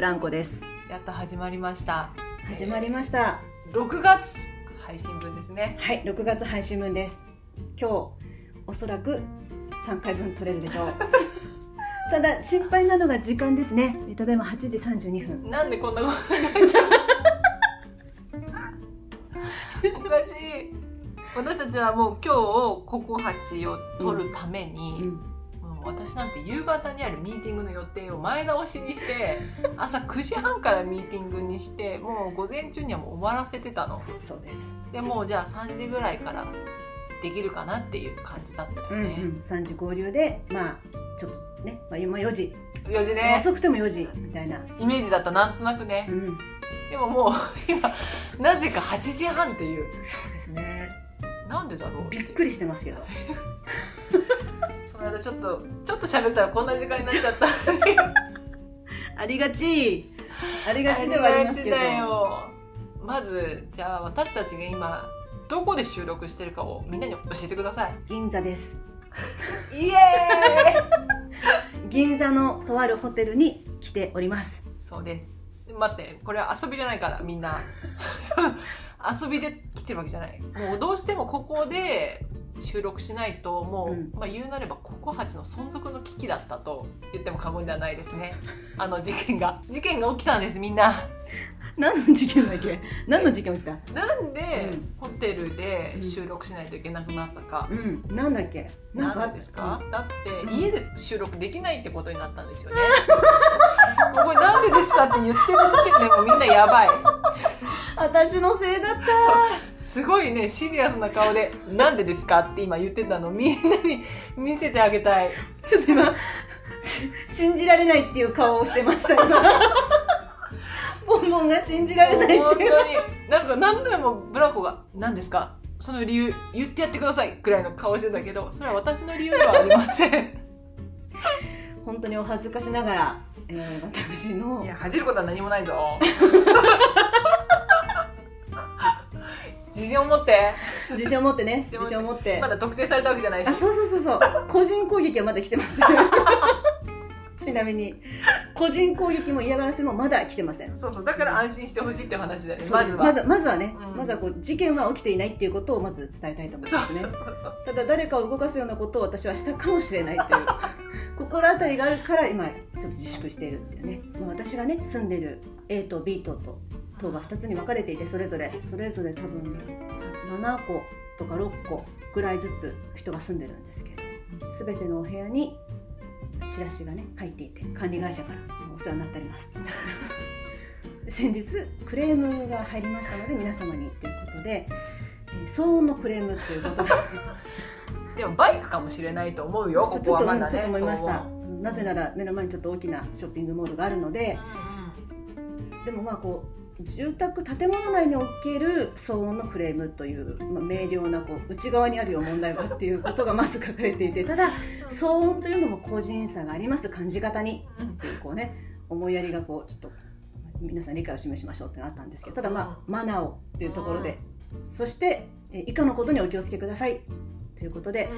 ブランコです。やっと始まりました。始まりました、6月配信分ですね。はい6月配信分です。今日おそらく3回分取れるでしょう。ただ心配なのが時間ですね。ただいま8時32分。なんでこんなことになっちゃう。おかしい。私たちはもう今日ココハチを取るために、うんもう私なんて夕方にあるミーティングの予定を前倒しにして 朝9時半からミーティングにしてもう午前中にはもう終わらせてたの。そうです。でもうじゃあ3時ぐらいからできるかなっていう感じだったうんうよね、ん。3時合流でまあちょっとね、まあ、今4時、4時ね。遅くても4時みたいな。イメージだったなんとなくね。うん。でももう今なぜか8時半っていう。そうですね。なんでだろうびっくりしてますけど その間ちょっとちょっと喋ったらこんな時間になっちゃった。ありがち。ありがちではありますけど。まずじゃあ私たちが今どこで収録してるかをみんなに教えてください。銀座です。イエーイ。銀座のとあるホテルに来ております。そうです。待ってこれは遊びじゃないからみんな。遊びで来てるわけじゃない。もうどうしてもここで収録しないともう、うん。まあ、言うなればココハチの存続の危機だったと言っても過言ではないですね。あの事件が。事件が起きたんですみんな。何の事件だっけ？何の事件起きた？なんでうん。ホテルで収録しないといけなくなったか、うん。なんだっけ？なんでですか、だってうん。家で収録できないってことになったんですよね。これなんでですかって言ってる時点でもうみんなやばい。私のせいだった。すごいねシリアスな顔で「なんでですか?」って今言ってたの。みんなに 見せてあげたい。ちょっと今し信じられないっていう顔をしてました今。ボンボンが信じられないっていう。本当に。なんか何度もブランコが「何ですか？その理由言ってやってください」くらいの顔してたけどそれは私の理由ではありません。本当にお恥ずかしながら、えー、私の。いや恥じることは何もないぞ。自信を持って 自信を持ってね。自信を持って。まだ特定されたわけじゃないし。あそうそうそうそう。個人攻撃はまだ来てます。ちなみに。個人攻撃も嫌がらせもまだ来てません。そうそう。だから安心してほしいっていう話だよね。まずは。まずまずはね、うん。まずはこう事件は起きていないっていうことをまず伝えたいと思いますね。そうそうそうただ誰かを動かすようなことを私はしたかもしれないという。心当たりがあるから今ちょっと自粛しているっていうね、まあ、私がね住んでる A と B 棟と棟が2つに分かれていてそれぞれそれぞれ多分7個とか6個ぐらいずつ人が住んでるんですけど全てのお部屋にチラシがね入っていて管理会社からお世話になっております。先日クレームが入りましたので皆様にということで、えー騒音のクレームということで。でもバイクかもしれないと思うよここはまだねちょっと思いました。なぜなら目の前にちょっと大きなショッピングモールがあるのでうでもまあこう住宅建物内における騒音のクレームという、まあ、明瞭なこう内側にあるよ問題がっていうことがまず書かれていてただ騒音というのも個人差があります。感じ方にんうんっていうこうね思いやりがこうちょっと皆さん理解を示しましょうってのがあったんですけどただまあ、マナーをっていうところで、そしてえ以下のことにお気をつけください。ということで、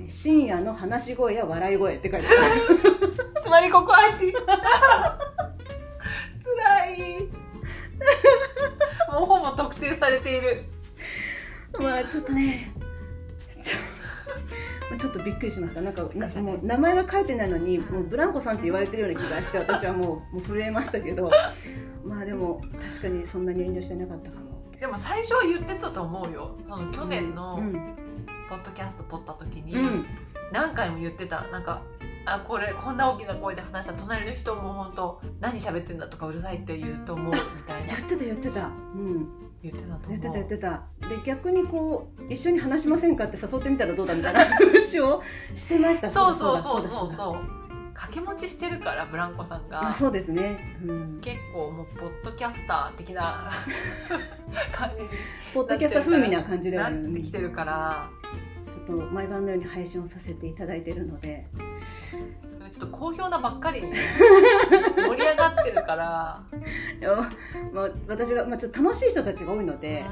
え深夜の話し声や笑い声って書いてある。つまりここ味つらい もうほぼ特定されている。まあちょっとね ちょっとびっくりしました。なんかもう名前が書いてないのにもうブランコさんって言われてるような気がして私はもうもう震えましたけど。まあでも確かにそんなに遠慮してなかったかも。でも最初は言ってたと思うよ。その去年うのん。ポッドキャスト撮った時にうん。何回も言ってた。なんかあこれこんな大きな声で話したら隣の人も本当何喋ってんだとかうるさいって言うと思うみたいな。言ってた言ってた。うん。言ってたと思う。言ってた言ってた。で逆にこう一緒に話しませんかって誘ってみたらどうだみたいな 話をしてました。そうそうそうだそうだそう掛け持ちしてるからブランコさんが。あそうですね、うん、結構もうポッドキャスター的な 感じにポッドキャスター風味な感じではなってきてるからと毎晩のように配信をさせていただいているので。ちょっと好評なばっかり。に 盛り上がってるから。いやまあ、私が、まあ、ちょっと楽しい人たちが多いので、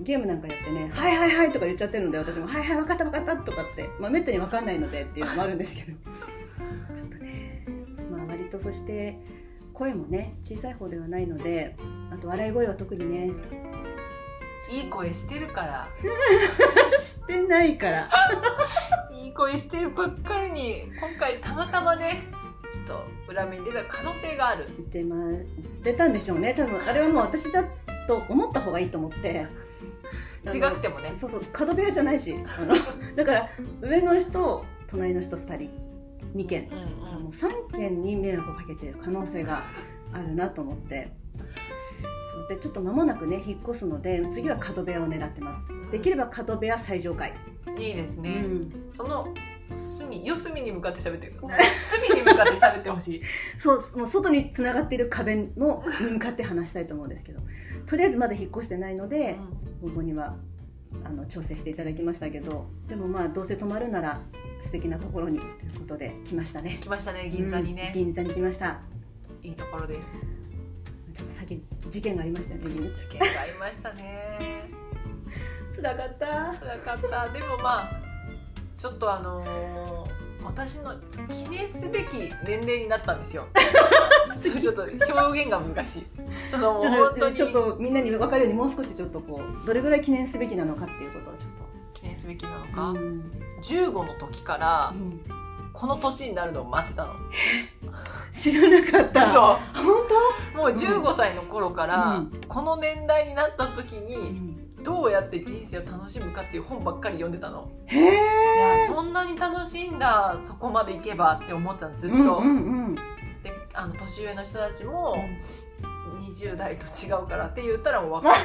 うゲームなんかやってね「はいはいはい」とか言っちゃってるので私も「はいはい分かった分かった」とかって、まあ、めったに分かんないのでっていうのもあるんですけど。ちょっとねまあ割とそして声もね小さい方ではないのであと笑い声は特にねいい声してるから。してないから。いい声してるばっかりに今回たまたまねちょっと裏目に出た可能性がある。出,、ま出たんでしょうね多分。あれはもう私だと思った方がいいと思って。違くてもね。そうそう角部屋じゃないし。あの だから上の人隣の人2人2件うんもう3件に迷惑をかけてる可能性があるなと思ってそうでちょっと間もなくね引っ越すので次は角部屋を狙ってます。うん。できれば角部屋最上階、いいですうね、ん、その隅四隅に向かって喋ってる隅に向かって喋ってほしい。そうもう外につながっている壁のに向かって話したいと思うんですけど。とりあえずまだ引っ越してないので、ここにはあの調整していただきましたけど。でもまあどうせ泊まるなら素敵なところにということで来ましたね。来ましたね銀座にね。うん、銀座に来ました。いいところですちょっと先事件がありましたよね事件がありましたね。辛かった。辛かった。でもまあちょっとあのー私の記念すべき年齢になったんですよ。ちょっと表現が難しい。その 本当に。っとちょっとみんなに分かるようにもう少しちょっとこうどれぐらい記念すべきなのかっていうことをちょ記念すべきなのっと、か、うん。15の時からうんこの年になるのを待ってたの。知らなかった。そ本うもう15歳の頃から、うん。この年代になった時当、にどうやって人生を楽しむかっていう本ばっかり読んでたの。へいえやそんなに楽しいんだ。そこまで行けばって思ってたのずっと、うんうんうんであの年上の人たちも20代と違うからって言ったらもう分かる。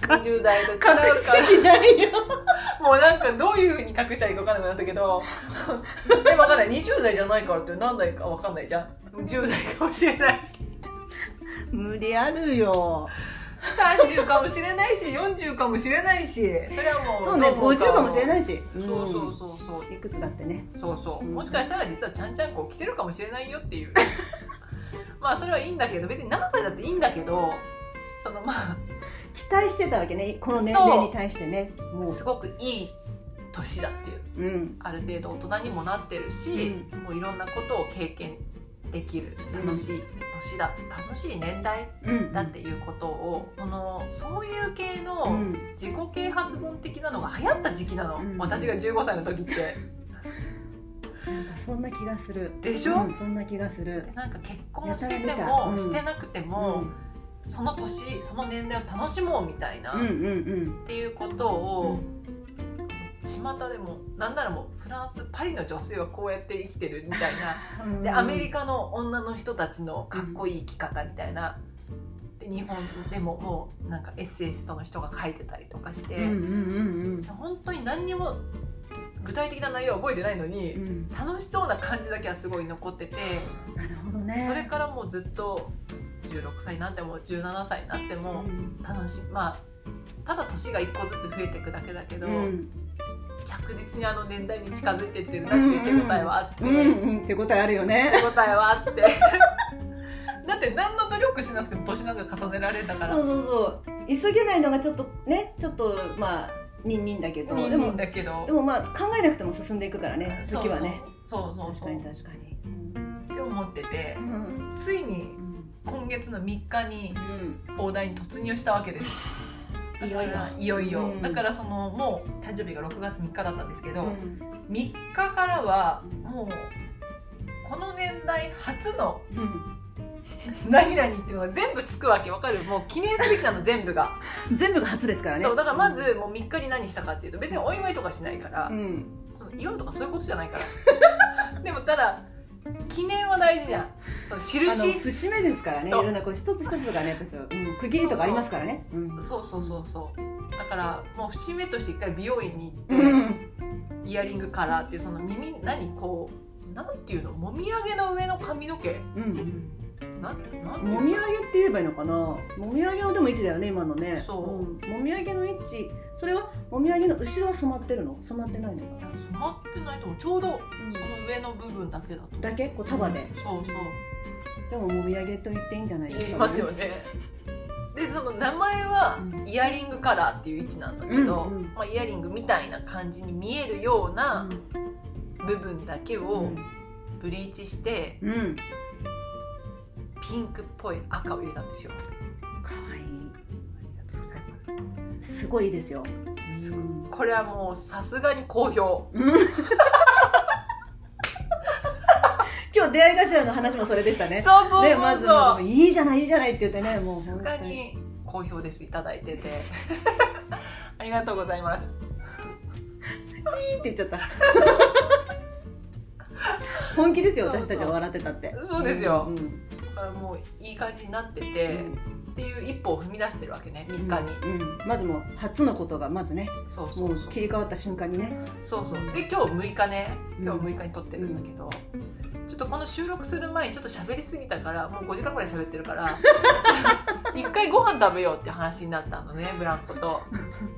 けど20代と違うから。隠すぎないよ。もうなんかどういうふうに隠したらいいか分かんなくなったけど。でも分かんない。20代じゃないからって何代か分かんないじゃん。10代かもしれないし。無理あるよ。30かもしれないし40かもしれないし。それはもうそうねどう50か。もしれないいし。そうそうそうそう。いくつだってね。そうそう。うんもしかしたら実はちゃんちゃんこ来てるかもしれないよっていう まあそれはいいんだけど別に何歳だっていいんだけどそのまあ 期待してたわけね。この年齢に対してね。もう。すごくいい年だっていう。うん。ある程度大人にもなってるし、もういろんなことを経験できる楽しい年だ楽しい年代うん。だっていうことを、このそういう系うのん。自己啓発本的なのが流行った時期なの、うん。私が15歳の時って。なんかそんな気がする。でしょ？うんそんな気がする。なんか結婚してても、うん。してなくても、その年その年齢を楽しもうみたいな、うんうんっうん。ていうことを、巷でもなんならもうフランスパリの女性はこうやって生きてるみたいな。うん。でアメリカの女の人たちのかっこいい生き方みたいな、で日本でももうなんかエッセイストの人が書いてたりとかして、うんうん。本当に何にも具体的な内容は覚えてないのに、うん。うん楽しそうな感じだけはすごい残ってて。なるほどね。それからもうずっと16歳になっても17歳になっても楽しまあただ年が1個ずつ増えていくだけだけど、うん。着実にあの年代に近づいていってるなっていう手応えはあって、うん。うん。手応えあるよね。手応えはあって。だって何の努力しなくても年なんか重ねられたから。そうそうそう。急げないのがちょっとねちょっとまあニンニンだけど。人でも間だけど。でもまあ考えなくても進んでいくからね時はね。そうそうそう。そう確かに確かに。って思っててうん。ついに今月の3日に大台に突入したわけです。いよいよ。いよいよ、うん。だからそのもう誕生日が6月3日だったんですけど、うん。3日からはもうこの年代初のうん何々っていうのが全部つくわけわかる？もう記念すべきなの全部が、全部が初ですからね。そうだからまずもう3日に何したかっていうと別にお祝いとかしないから、うん。その祝うとかそういうことじゃないから。でもただ記念は大事じゃん。その印。節目ですからね。いろんなこう一つ一つがねううん区切りとかありますからね。うん。そうそうそうそう。だからもう節目として一回美容院に行って、うん。イヤリングカラーっていうその耳何こうなんていうの？もみあげの上の髪の毛うん。なんなもみあげって言えばいいのかな？もみあげはでも位置だよね今のね。そう。ん。もみあげの位置。それはもみあげの後ろは染まってるの？染まってないのかいや染まってないと思う。ちょうどな、その上の部分だけだと。だけ？こう束で、そうそう。じゃあもみあげと言っていいんじゃない？ですか、言いますよね。でその名前はうん。イヤリングカラーっていう位置なんだけど、うんうんまあ、イヤリングみたいな感じに見えるような部分だけをブリーチしてうん、うんピンクっぽい赤を入れたんですよ。可愛いありがとうございます。すごいいいですよ。すこれはもうさすがに好評。うん。今日出会い頭の話もそれでしたね。そうそうそうそう、ねまずまずいいじゃないいいじゃないって言ってねもうさすがに。好評です。いただいてて。ありがとうございます。いいって言っちゃった 本気ですよ私たちは笑ってたって。そうですよ。んん。だからもういい感じになってて、っていう一歩を踏み出してるわけね3日に、うん。うんまずもう初のことがまずね。そうそもう切り替わった瞬間にね。そうそう。で今日6日ね。うん。今日6日に撮ってるんだけど、ちょっとこの収録する前にちょっと喋りすぎたからもう5時間ぐらい喋ってるから 一回ご飯食べようって話になったのねブランコと。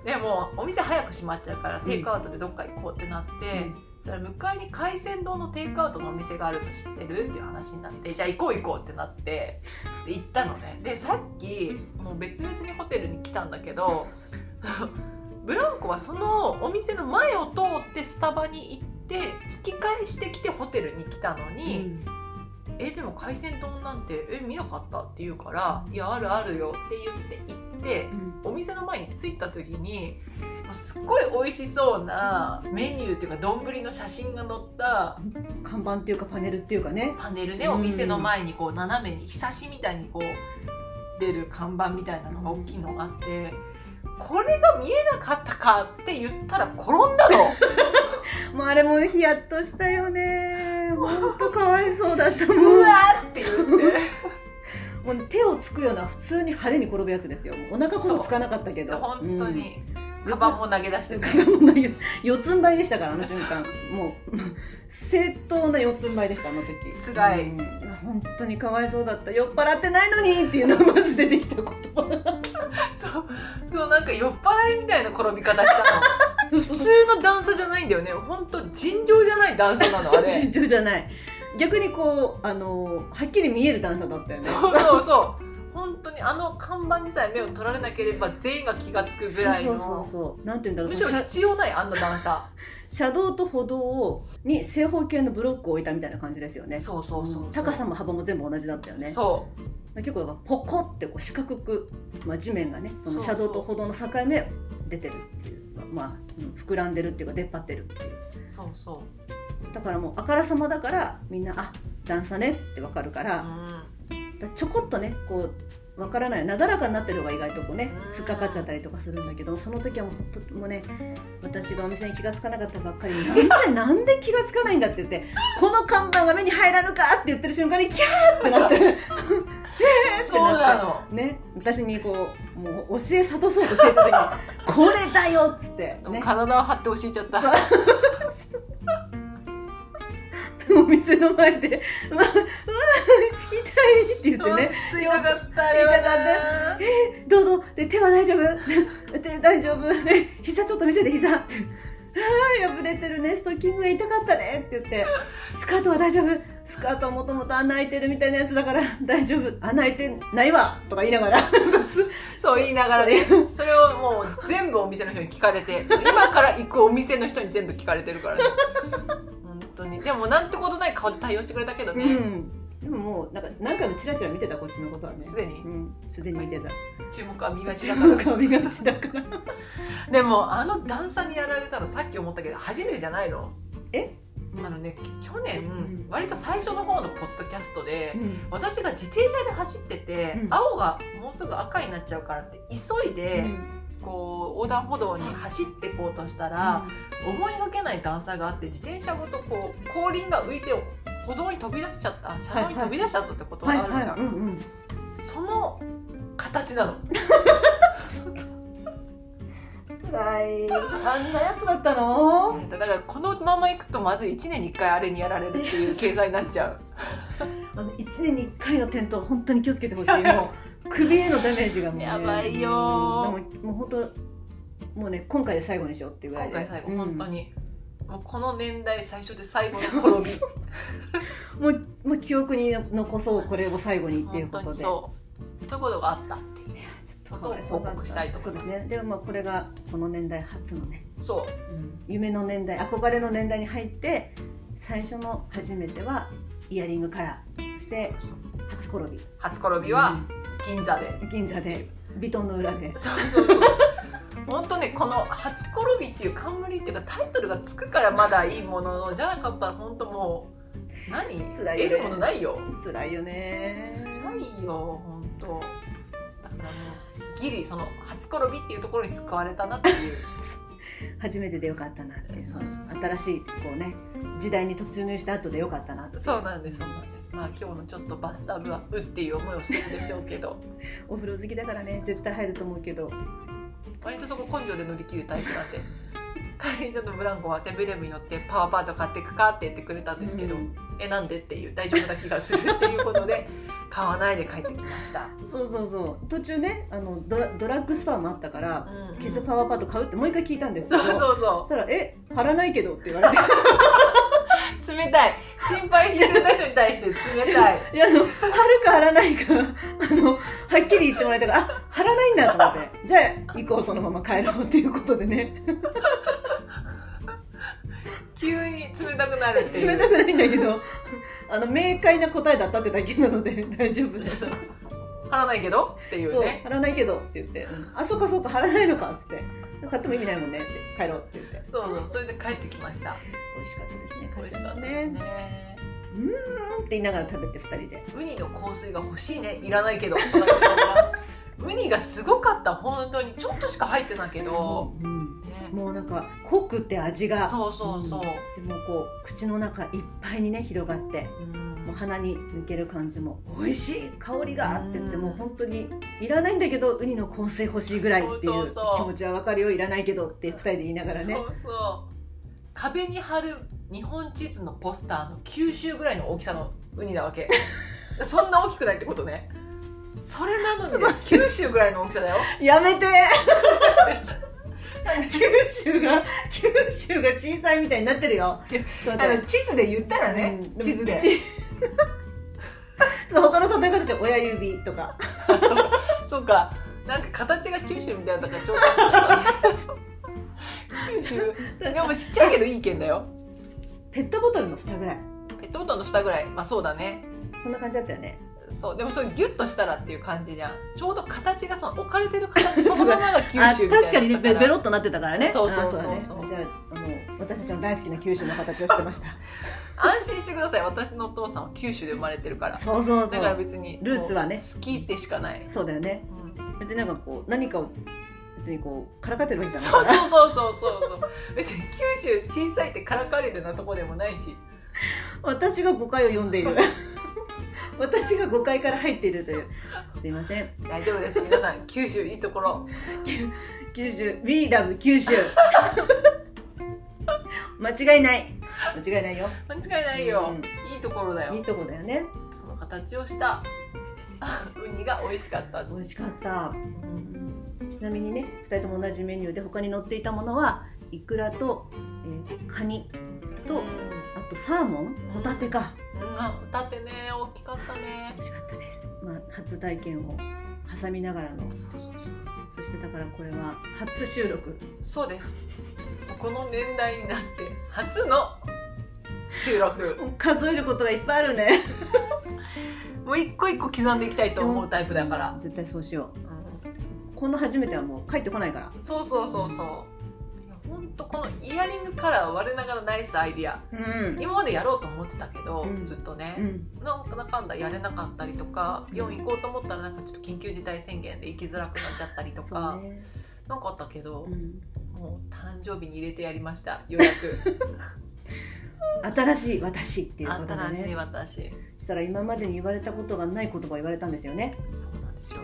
でもお店早く閉まっちゃうからテイクアウトでどっか行こうってなって、そしたら向かいに海鮮丼のテイクアウトのお店があるの知ってる？っていう話になってじゃあ行こう行こうってなって行ったのね。でさっきもう別々にホテルに来たんだけど ブランコはそのお店の前を通ってスタバに行って引き返してきてホテルに来たのに「えでも海鮮丼なんてえ見なかった?」って言うから「いやあるあるよ」って言って行ってお店の前に着いた時にすっごい美味しそうなメニューっていうか丼の写真が載った看板っていうかパネルっていうかねパネルねうんお店の前にこう斜めにひさしみたいにこう出る看板みたいなのが大きいのがあって。これが見えなかったかって言ったら転んだの。もうあれもヒヤッとしたよね。本当かわいそうだったもうんわーって言って。もう手をつくような普通に派手に転ぶやつですよ。お腹こそつかなかったけど。本当に、うん。カバンも投げ出してうんるもうないけど四つん這いでしたからあの瞬間。もう正当な四つん這いでしたあの時。辛い。うん。本当にかわいそうだった。酔っ払ってないのにっていうのがまず出てきた言葉そうそうなんか酔っ払いみたいな転び方したの。普通の段差じゃないんだよね。本当尋常じゃない段差なのあれ。尋常じゃない。逆にこうあのはっきり見える段差だったよね。そうそうそう本当にあの看板にさえ目を取られなければ全員が気が付くぐらいそうそうそうなんて言うんだろうむしろ必要ないあんな段差車道と歩道をに正方形のブロックを置いたみたいな感じですよねそうそうそうそう高さも幅も全部同じだったよねそう結構だからポコってこう四角く、まあ、地面がねその車道と歩道の境目出てるっていうまあ、うん膨らんでるっていうか出っ張ってるっていうそうそうだからもうあからさまだからみんなあ段差ねってわかるから,、うんちょこっとねこうわからないなだらかになってる方が意外とこうねうん。突っかかっちゃったりとかするんだけどその時はもうもうね私がお店に気がつかなかったばっかりになんでなんで気がつかないんだって言ってこの看板が目に入らぬかって言ってる瞬間にキャーってなって そうなの。ね私にこうもう教え諭そうとしてる時に「これだよ!」っつって、ね、体を張って教えちゃった お店の前で「うわうわ痛い!」って言ってね。痛かった痛かった「どうぞ。で手は大丈夫？手大丈夫。え膝ちょっと見せて膝」って「ああ破れてるね。ストッキングが痛かったね」って言って「スカートは大丈夫？スカートはもともと穴開いてるみたいなやつだから大丈夫。穴開いてないわ」とか言いながら。そう言いながらね。それをもう全部お店の人に聞かれて今から行くお店の人に全部聞かれてるからね。本当に。でもなんてことない顔で対応してくれたけどうねん。でももうなんか何回もチラチラ見てたこっちのことはね。すでに。うん。すでに見てた。注目は見がちだから。でもあの段差にやられたのさっき思ったけど初めてじゃないの？え？あのね去年、ん。割と最初の方のポッドキャストで、うん。私が自転車で走ってて、うん。青がもうすぐ赤になっちゃうからって急いで、こう横断歩道に走っていこうとしたら、思いがけない段差があって自転車ごとこう後輪が浮いて歩道に飛び出しちゃった車道に飛び出しちゃったってことがはいあるじゃん。その形なの 辛い。あんなやつだったの？だからこのままいくとまず1年に1回あれにやられるっていう経済になっちゃう。あの1年に1回の転倒本当に気をつけてほしい。もう首へのダメージがもう、ね、やばいよももう本当もうね今回で最後にしようっていうぐらいで。今回最後、うん本当に。もうこの年代最初で最後の転び。もうもう記憶に残そうこれを最後にっていうことで。そう。そういうことがあったことを報告したいと思います。そうですね。でもまあこれがこの年代初のね、そ夢の年代憧れの年代に入って最初の初めてはイヤリングカラーそしして初転び初転びは銀座で、うん銀座で。ヴィトンの裏で。そうそうそう本当ねこの「初転び」っていう冠っていうかタイトルがつくからまだいいもののじゃなかったら本当もう何？辛いよね。得るものないよ。辛いよね。辛いよ本当。だからもうギリその初転びっていうところに救われたなっていう。初めてでよかったなっていう。そうそうそう。新しいこうね時代に突入した後でよかったなって。そうなんですそうなんです。まあ今日のちょっとバスタブはうっていう思いをするでしょうけど。お風呂好きだからね絶対入ると思うけど。割とそこ根性で乗り切るタイプなんで。帰りにちょっとブランコはセブンイレブンに寄ってパワーパート買っていくかって言ってくれたんですけど、うん。えなんでっていう大丈夫な気がするっていうことで買わないで帰ってきました、そうそうそう。途中ねあのドラドラッグストアもあったからうんキスパワーパッド買うってもう一回聞いたんですそうけどそう。そそしたら「え貼らないけど」って言われて。う冷たい。心配してくれた人に対して冷たい。いやあの貼るか貼らないかあのはっきり言ってもらえたからあ貼らないんだと思って。じゃあ行こうそのまま帰ろうっていうことでね急に冷たくなるっていう。冷たくないんだけど。あの明快な答えだったってだけなので大丈夫です貼らないけどっていうそうね貼らないけどって言って「あそうかそうか貼らないのか」っつって「買っても意味ないもんね」って帰ろうって言って。そうそうそれで帰ってきました。美味しかったですね美味しかったね。ね。うーんって言いながら食べて2人で。ウニの香水が欲しいね。いらないけどウニがすごかった本当に。ちょっとしか入ってないけど。そう、うん、ね、もうなんか濃くて味が。そうそうそう、ん。でもこう口の中いっぱいにね広がってうん。もう鼻に抜ける感じも美味しい香りがって言ってうん。もう本当にいらないんだけどウニの香水欲しいぐらいっていう気持ちは分かるよ。いらないけどって2人で言いながらね。そうそう。壁に貼る日本地図のポスターの九州ぐらいの大きさのウニなわけ。そんな大きくないってことねそれなのにね九州ぐらいの大きさだよ。やめて。九州が九州が小さいみたいになってるよ。ちょっと待って。地図で言ったらね、うん地図で。他の例え方としては親指とか。そうか。なんか形が九州みたいだからちょうど。九州。でもちっちゃいけどいい県だよ。ペットボトルの蓋ぐらい。ペットボトルの蓋ぐらい。まあそうだね。そんな感じだったよねそうでもそれギュッとしたらっていう感じじゃん。ちょうど形がその置かれてる形 そのままが九州みたいあ確かにねベベロっとなってたからね。そうそうそうあだねそうじゃああの私たちの大好きな九州の形をしてました。安心してください。私のお父さんは九州で生まれてるから。そうそうそだからう別にルーツはね。もう好きでしかない、そうだよね。うん。別になんかこう何かを別にこうからかってるわけじゃそうないそうそうそうそうそう。別に九州小さいってからかわれるようなとこでもないし。私が誤解を読んでいる 私が誤解から入っているという。すいません。大丈夫です。皆さん九州いいところ。九州 We love 九州。間違いない。間違いないよ。間違いないよ、うん。いいところだよ。いいとこだよね。その形をした。ウニが美味しかった、美味しかった。うん。ちなみにね2人とも同じメニューで他に載っていたものはイクラと、えーカニと、あとサーモンホタテか、うん、あホタテね大きかったね。美味しかったです、まあ、初体験を挟みながらの。そうそうそう。そしてだからこれは初収録。そうです。この年代になって初の収録。数えることがいっぱいあるね。もう一個一個刻んでいきたいと思うタイプだから、絶対そうしよう。ん。うこの初めてはもう帰ってこないから。そうそうそうそう本当このイヤリングカラー我ながらナイスアイディア。うん。今までやろうと思ってたけど、うん。ずっとね、うん。なんかなんだかんだやれなかったりとかイオン行こうと思ったらなんかちょっと緊急事態宣言で行きづらくなっちゃったりとか、ね、なんかあったけどう、ん、もう誕生日に入れてやりました予約 新しい私っていうことで新しいね私。そしたら今までに言われたことがない言葉を言われたんですよね。そうなんですよ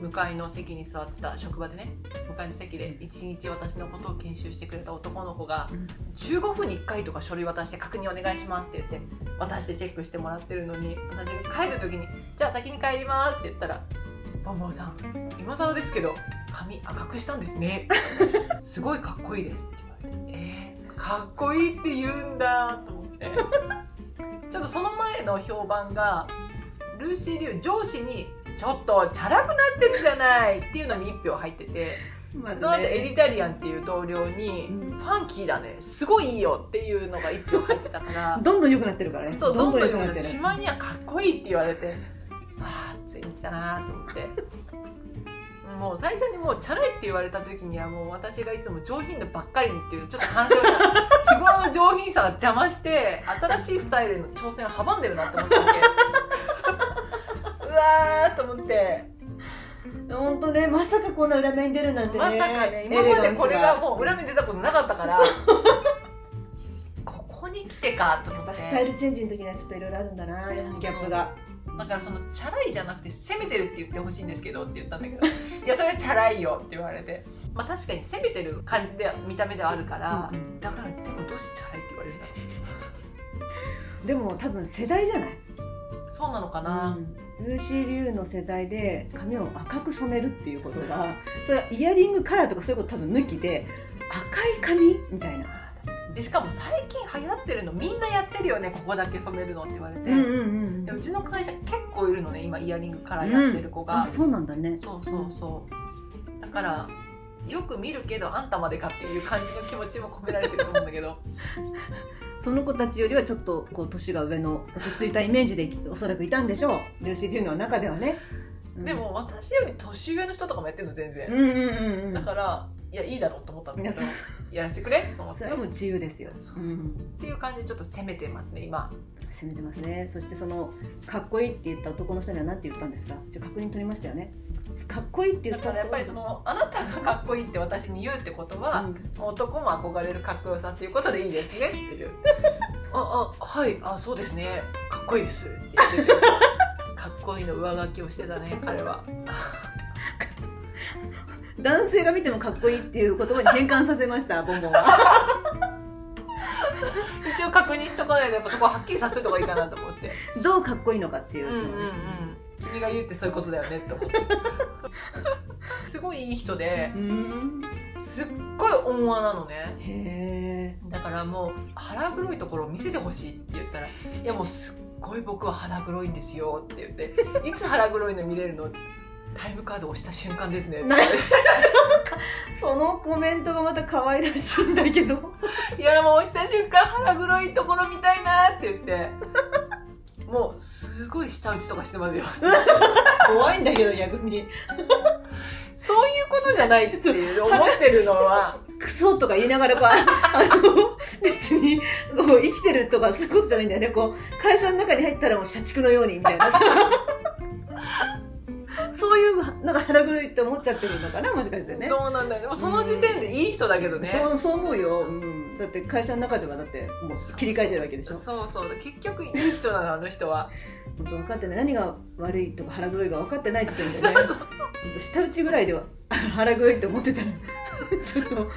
向かいの席に座ってた職場でね向かいの席で一日私のことを研修してくれた男の子がうん15分に1回とか書類渡して確認お願いしますって言って渡してチェックしてもらってるのに私が帰る時に「じゃあ先に帰ります」って言ったら「ボンボンさん今更ですけど髪赤くしたんですね」すごいかっこいいです」って言われて「えー、かっこいいって言うんだ」と思って。ちょっとその前の評判がルーシー・リュウ上司に「ちょっとチャラくなってるじゃない」っていうのに1票入ってて。まずね。その後エリタリアンっていう同僚にうん「ファンキーだね。すごいいいよ」っていうのが一票入ってたから。どんどん良くなってるからね。そうどんどん良良くなってしまいにはかっこいいって言われてああついに来たなと思って。もう最初にもうチャラいって言われた時にはもう私がいつも上品なばっかりにっていうちょっと反省をした。日頃の上品さが邪魔して新しいスタイルへの挑戦を阻んでるなって思ったわけうわーと思って。本当ねまさかこんな裏面に出るなんてね。まさかね今までこれがもう裏目出たことなかったから。ここに来てかと思っやっぱスタイてルチェンジの時にはちょっといろいろあるんだなギャップが。だからそのチャラいじゃなくて攻めてるって言ってほしいんですけどって言ったんだけど。いやそれチャラいよって言われて。まあ確かに攻めてる感じで見た目ではあるから、うんうん。だからでもどうしてチャラいって言われるんだろでも多分世代じゃない、うそうなのかな、ルーシー・リュウの世代で髪を赤く染めるっていうことがそれはイヤリングカラーとかそういうこと多分抜きで赤い髪みたいな。でしかも最近流行ってるのみんなやってるよねここだけ染めるのって言われて、うんうんちの会社結構いるのね今イヤリングカラーやってる子が、あそうなんだね。そうそうそう。だからよく見るけどあんたまでかっていう感じの気持ちも込められてると思うんだけど その子たちよりはちょっとこう年が上の落ち着いたイメージで おそらくいたんでしょう。ルーシー・リュウの中ではね、うん。でも私より年上の人とかもやってるの全然、うんうんうんうん。だからいやいいだろうと思ったんだけどいややらせてくれと思って。っそれはもう自由ですよ、そうそうう。ん。ていう感じでちょっと攻めてますね今。攻めてますね。そしてそのかっこいいって言った男の人には何て言ったんですか？確認取りましたよねかっこいいって言っただからやっぱりそのあなたがかっこいいって私に言うってことは、うん。男も憧れるかっこよさっていうことでいいですねっていう。ああはい。あそうですね。かっこいいです。って言っててかっこいいの上書きをしてたね彼は。男性が見てもかっこいいっていう言葉に変換させましたボンボンは。一応確認しとかないとやっぱそこははっきりさせといた方がいいかなと思って。どうかっこいいのかっていう。う、んうんうん君が言うってそういうことだよねって思って。すごいいい人でうん。すっごい温和なのね。へえだからもう腹黒いところを見せてほしいって言ったら「いやもうすっごい僕は腹黒いんですよ」って言って「いつ腹黒いの見れるの?」ってタイムカードを押した瞬間ですね」な そのコメントがまた可愛らしいんだけど。いやもう押した瞬間腹黒いところ見たいなって言ってもうすごい舌打ちとかしてますよ。怖いんだけど逆に。そういうことじゃないっていう思ってるのは。クソとか言いながらこうああの別にこう生きてるとかそういうことじゃないんだよね。こう会社の中に入ったらもう社畜のようにみたいなさ。そういうのが腹黒いって思っちゃってるのかなもしかしてね。どうなんだろう。でもその時点でいい人だけどね。そうそう思うよ、うん、だって会社の中ではだってもう切り替えてるわけでしょ？そうそう。結局いい人なのあの人は。本当分かってない。何が悪いとか腹黒いが分かってない時点でね。本当舌打ちぐらいでは腹黒いって思ってたら。ちょっと、ね、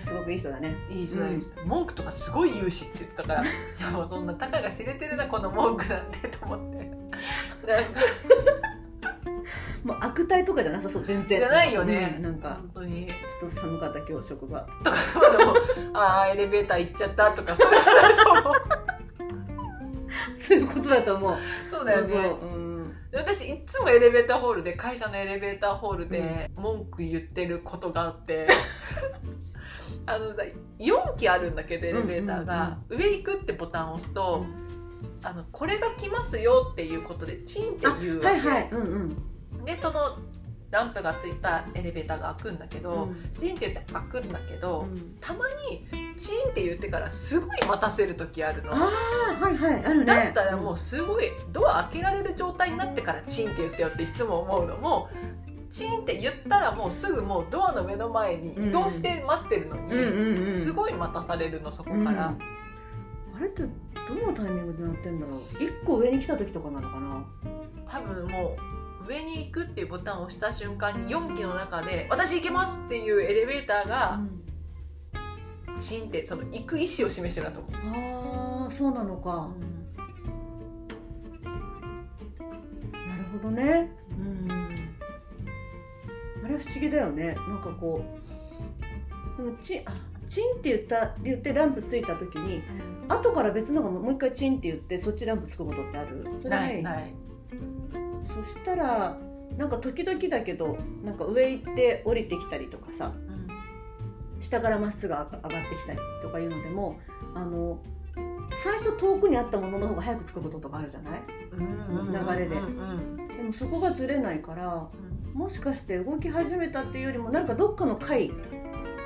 すごくいい人だね。いい人うん文句とかすごい言うしって言ってたから。いやもうそんなたかが知れてるなこの文句なんてと思って。だ もう悪態とかじゃなさそう全然。じゃないよね。うんなんか本当に。ちょっと寒かった今日職場。とかあ あエレベーター行っちゃったとかそういうことだと思う。そういうことだと思う。そうだよね。そううん。で私いつもエレベーターホールで会社のエレベーターホールで文句言ってることがあって、あのさ4機あるんだけどエレベーターが、上行くってボタンを押すと、あのこれが来ますよっていうことでチンって言うわけ、はいはい。うんうん。でそのランプがついたエレベーターが開くんだけど、うん。チンって言って開くんだけど、うん。たまにチンって言ってからすごい待たせる時あるの。ああはいはいあるね。だったらもうすごいドア開けられる状態になってからチンって言ってよっていつも思うのもチンって言ったらもうすぐもうドアの目の前に移動して待ってるのに、うんうんうんすごい待たされるのそこうん。から、あれってどのタイミングでなってんだろう？一個上に来た時とかなのかな？多分もう上に行くっていうボタンを押した瞬間に4機の中で「私行けます!」っていうエレベーターがチンってその行く意思を示してるなと。思う。ああそうなのか、なるほどね。うん。あれ不思議だよね。なんかこうでもチンあチンって言った言ってランプついた時に後から別のがもう一回チンって言ってそっちランプつくことってある？ないない。そしたらなんか時々だけどなんか上行って降りてきたりとかさ下からまっすぐ上がってきたりとかいうのでもあの最初遠くにあったものの方が早く着くこととかあるじゃない？流れで。でもそこがずれないからもしかして動き始めたっていうよりもなんかどっかの階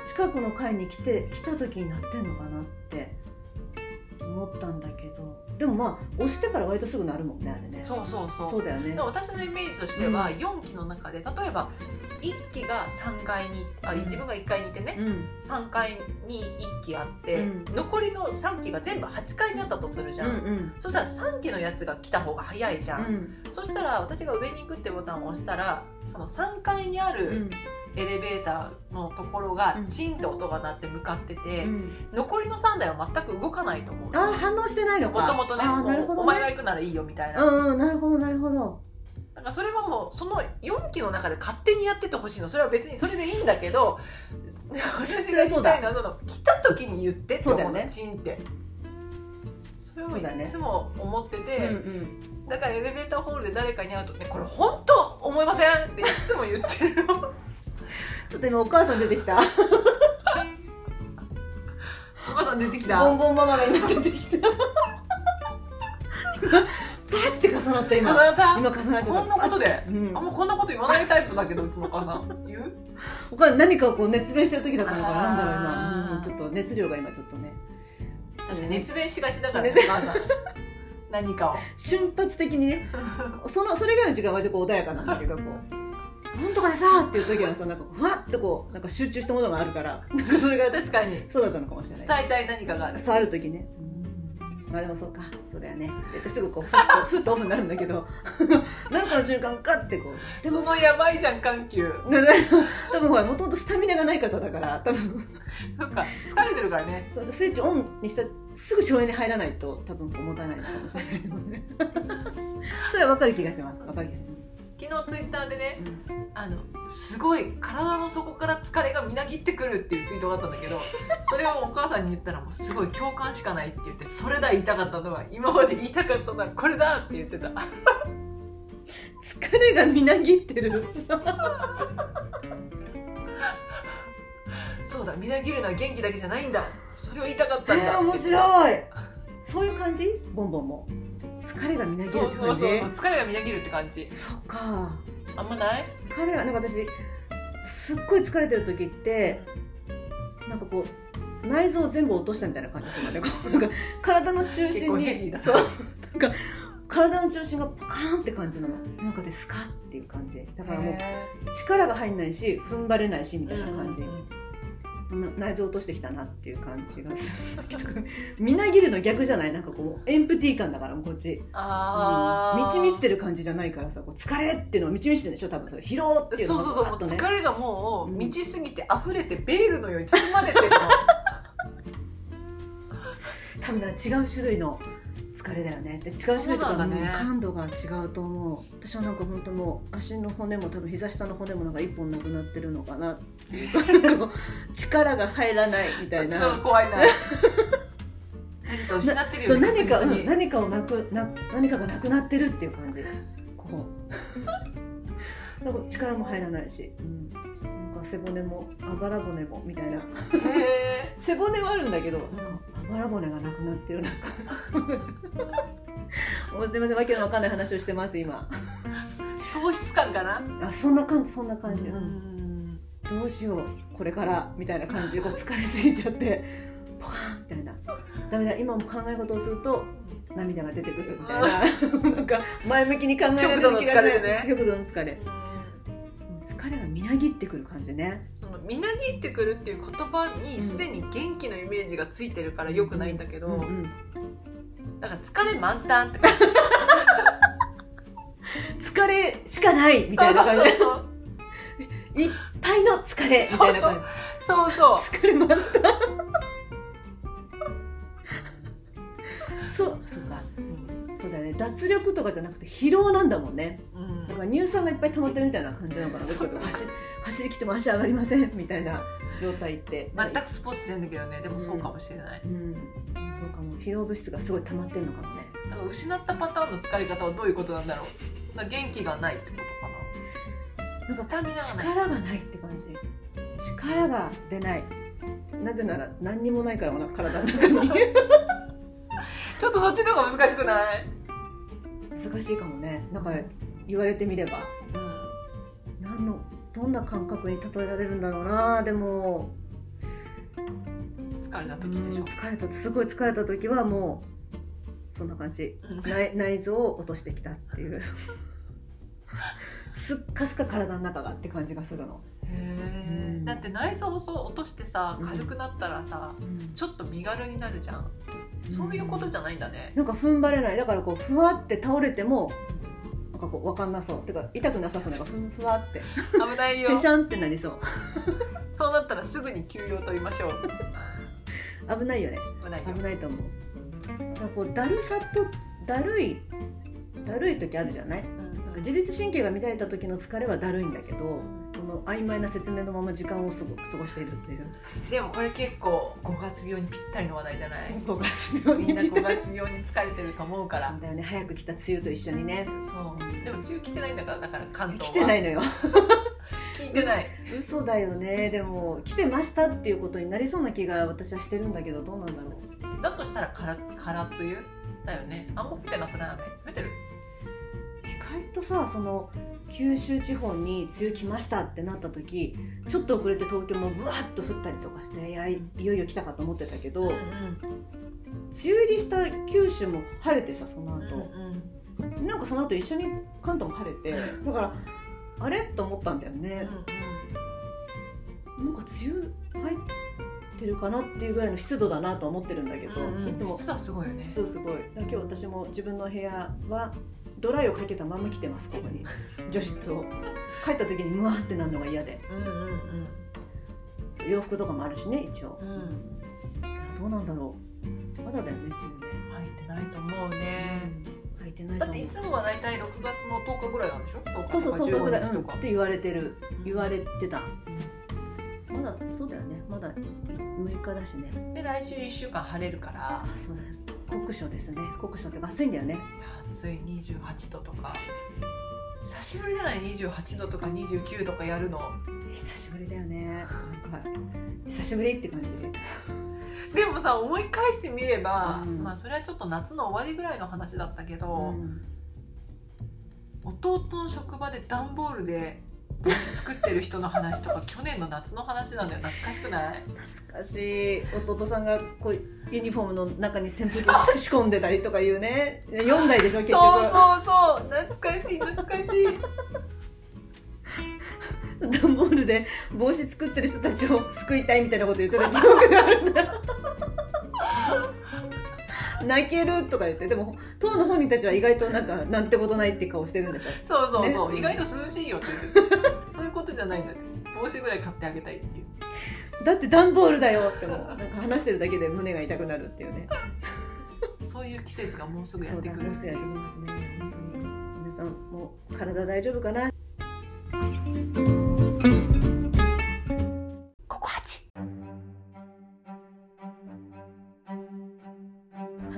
近くの階に来て来た時になってんのかなって思ったんだけど。でもまあ押してから割とすぐなるもんねあれね。そうそうそう。そうだよね。私のイメージとしては、4機の中で例えば1機が3階にあ自分が1階にいてね、うん。3階に1機あって、うん。残りの3機が全部8階にあったとするじゃん、うんうん。そしたら3機のやつが来た方が早いじゃん、うん。そしたら私が上に行くってボタンを押したらその3階にあうるんエレベーターのところがうん。チンって音が鳴って向かってて、うん。残りの3台は全く動かないと思うあー反応してないのか。もともとねね。お前が行くならいいよみたいな、うんうんなるほどなるほど。なんかそれはもうその4機の中で勝手にやっててほしいの。それは別にそれでいいんだけど 私が言いたいのはその来た時に言ってって思うのそうだよね。チンって。それをそういつも思ってて、うんうんだからエレベーターホールで誰かに会うとねこれ本当思いません？っていつも言ってるのちょっと今お母さん出てきた。お母さん出てきた。ボンボンママが今出てきた。パッて重なった今。重なった？今重なっちゃった。こんなことで？うん。あんまこんなこと言わないタイプだけどうちのお母さん。言う？お母さん何かをこう熱弁してる時だからかな？んだろうあー。今、うん、ちょっと熱量が今ちょっとね。確かに熱弁しがちだからねねお母さん。何かを。瞬発的にね。そのそれ以外の時間は割とこう穏やかなんだけどこうなんとかでさーっていう時はさなんかふわっとこうなんか集中したものがあるからなんかそれが確かに。そうだったのかもしれない。伝えたい何かがある。そうある時ね。まあでもそうかそうだよね。ですぐこうふっと ふっとオフになるんだけど。なんかの瞬間ガッてこうでもそのやばいじゃん緩急。多分ほらもともとスタミナがない方だから多分。なんか疲れてるからね。スイッチオンにしたらすぐ省エネ入らないと多分こう持たないかもしれないそれは分かる気がします。分かる気がします昨日ツイッターでねうん。あのすごい体の底から疲れがみなぎってくるっていうツイートがあったんだけど それをお母さんに言ったらもうすごい共感しかないって言ってそれだ言いたかったのは今まで言いたかったのはこれだって言ってた。疲れがみなぎってる。そうだみなぎるのは元気だけじゃないんだ。それを言いたかったんだえー、面白い。そういう感じ？ボンボンも疲れがみなぎるって感じそうそうそう疲れがみなぎるって感じ。そっか。あんまない？疲れがなんか私すっごい疲れてる時ってなんかこう内臓を全部落としたみたいな感じするんか体の中心にそう。なんか体の中心がパカーンって感じなの。なんかでスカッっていう感じ。だからもう力が入んないし踏ん張れないしみたいな感じ、内臓落としてきたなっていう感じがするみなぎるの逆じゃない？なんかこうエンプティー感だからこっち。ああ満ち満ちてる感じじゃないからさこう疲れっていうのは満ち満ちてるでしょ多分それ疲労っていうのそうそうそう疲れがもううん満ちすぎて溢れてベールのように包まれてるの。多分違う種類の疲れだよね。で違う種類とかね。感度が違うと思う。私はなんか本当もう足の骨も多分膝下の骨もなんか一本なくなってるのかな 力が入らないみたいな。怖いな。何か失ってるよね何か、何かをなくな何かがなくなってるっていう感じ。こう 力も入らないし、うんか背骨もあばら骨もみたいな。へ背骨はあるんだけどなんかあばら骨がなくなってるなんか。もうすみませんわけのわかんない話をしてます今。ー喪失感かな？あそんな感じそんな感じ、ううん。んどうしようこれからみたいな感じでこう疲れすぎちゃって。ポカーンみたいな。ダメだ今も考え事をすると涙が出てくるみたいな。なんか前向きに考えられる気がする。極度の疲れね。極度の疲れ疲れがみなぎってくる感じね。そのみなぎってくるっていう言葉にすでに元気のイメージがついてるからよくないんだけど、うんうんだから疲れ満タンって感じ疲れしかないみたいな感じ。でそう いっぱいの疲れみたいな感じ。そうそう。疲れ満タン。そう。そうか。そうだよね。脱力とかじゃなくて疲労なんだもんね。うんだから乳酸がいっぱい溜まってるみたいな感じなのかな。走走りきても足上がりません。みたいな。状態って。全くスポーツでんだけどねでもそうかもしれない、うん。そうかも。疲労物質がすごい溜まってるのかもね。だから失ったパターンの疲れ方はどういうことなんだろう。元気がないってことかなんかスタミナがない。力がないって感じ。力が出ない。なぜなら何にもないからお腹体の中に。ちょっとそっちの方が難しくない？難しいかもね。なんか言われてみれば。うん。何のどんな感覚に例えられるんだろうな。でも疲れたうん時でしょ。疲れたすごい疲れた時はもうそんな感じ。うん。内内臓を落としてきたっていう。すっかすか体の中がって感じがするの、へうん。えだって内臓をそう落としてさうん。軽くなったらさちょっと身軽になるじゃん。そういうことじゃないんだね。なんか踏ん張れない。だからこうふわって倒れてもかこう分かんなそう。てか痛くなさそう。なんかふんふわって。危ないよ。ぺしゃんってなりそう。そうなったらすぐに休養取りましょう。危ないよね。危ないよ。危ないと思う。だからこうだるさとだるいだるい時あるじゃない？うんなんか自律神経が乱れた時の疲れはだるいんだけどこの曖昧な説明のまま時間を過ご過ごしているっていう。でもこれ結構5月病にぴったりの話題じゃない？5月病みんな5月病に疲れてると思うから。そうだよね。早く来た梅雨と一緒にね。そう。でも梅雨来てないんだからだから関東来はてないのよ。聞いてない。嘘。だよね。でも来てましたっていうことになりそうな気が私はしてるんだけどどうなんだろう。だとしたらから空梅雨？だよね。あんま降ってなくない？雨降ってる？意外とさその九州地方に梅雨来ましたってなった時ちょっと遅れて東京もブワッと降ったりとかしていやいいよいよ来たかと思ってたけど、梅雨入りした九州も晴れてさその後、なんかその後一緒に関東も晴れて だからあれ？と思ったんだよね、なんか梅雨入ってるかなっていうぐらいの湿度だなとは思ってるん。だけど、いつも。湿度はすごいよね。湿度すごい。今日私も自分の部屋はドライをかけたまま来てますここに。除湿を。帰った時にムワーってなるのが嫌で。うんうん洋服とかもあるしね一応。うん。うんどうなんだろう。まだだよね梅雨ね。入ってないと思うね。入ってないだっていつもは大体6月の10日ぐらいなんでしょ？10日そうそうとか10日ぐらい、15日うん、とか。って言われてる。言われてた。まだそうだよね。まだ6日だしね。で来週1週間晴れるから。あそうだ。よ酷暑ですね。酷暑ってか暑いんだよね。暑い。28度とか。久しぶりじゃない？28度とか29とかやるの。久しぶりだよね。なんか久しぶりって感じ。でもさ思い返してみれば、うん。まあそれはちょっと夏の終わりぐらいの話だったけど、うん。弟の職場で段ボールで帽子作ってる人の話とか去年の夏の話なんだよ。懐かしくない？懐かしい。弟さんがこうユニフォームの中に扇風機を仕込んでたりとかいうね。4台でしょ結局。そうそうそう。懐かしい懐かしい。段ボールで帽子作ってる人たちを救いたいみたいなこと言ってた記憶があるんだ。よ泣けるとか言ってでも当の本人たちは意外となんかなんてことないって顔してるんでしょ？そうそうそう、ね。意外と涼しいよって言ってる。そういうことじゃないんだって。帽子ぐらい買ってあげたいっていう。だって段ボールだよってもうなんか話してるだけで胸が痛くなるっていうね。そういう季節がもうすぐやってくる。もうすぐやってきますね。本当に。皆さんもう体大丈夫かな？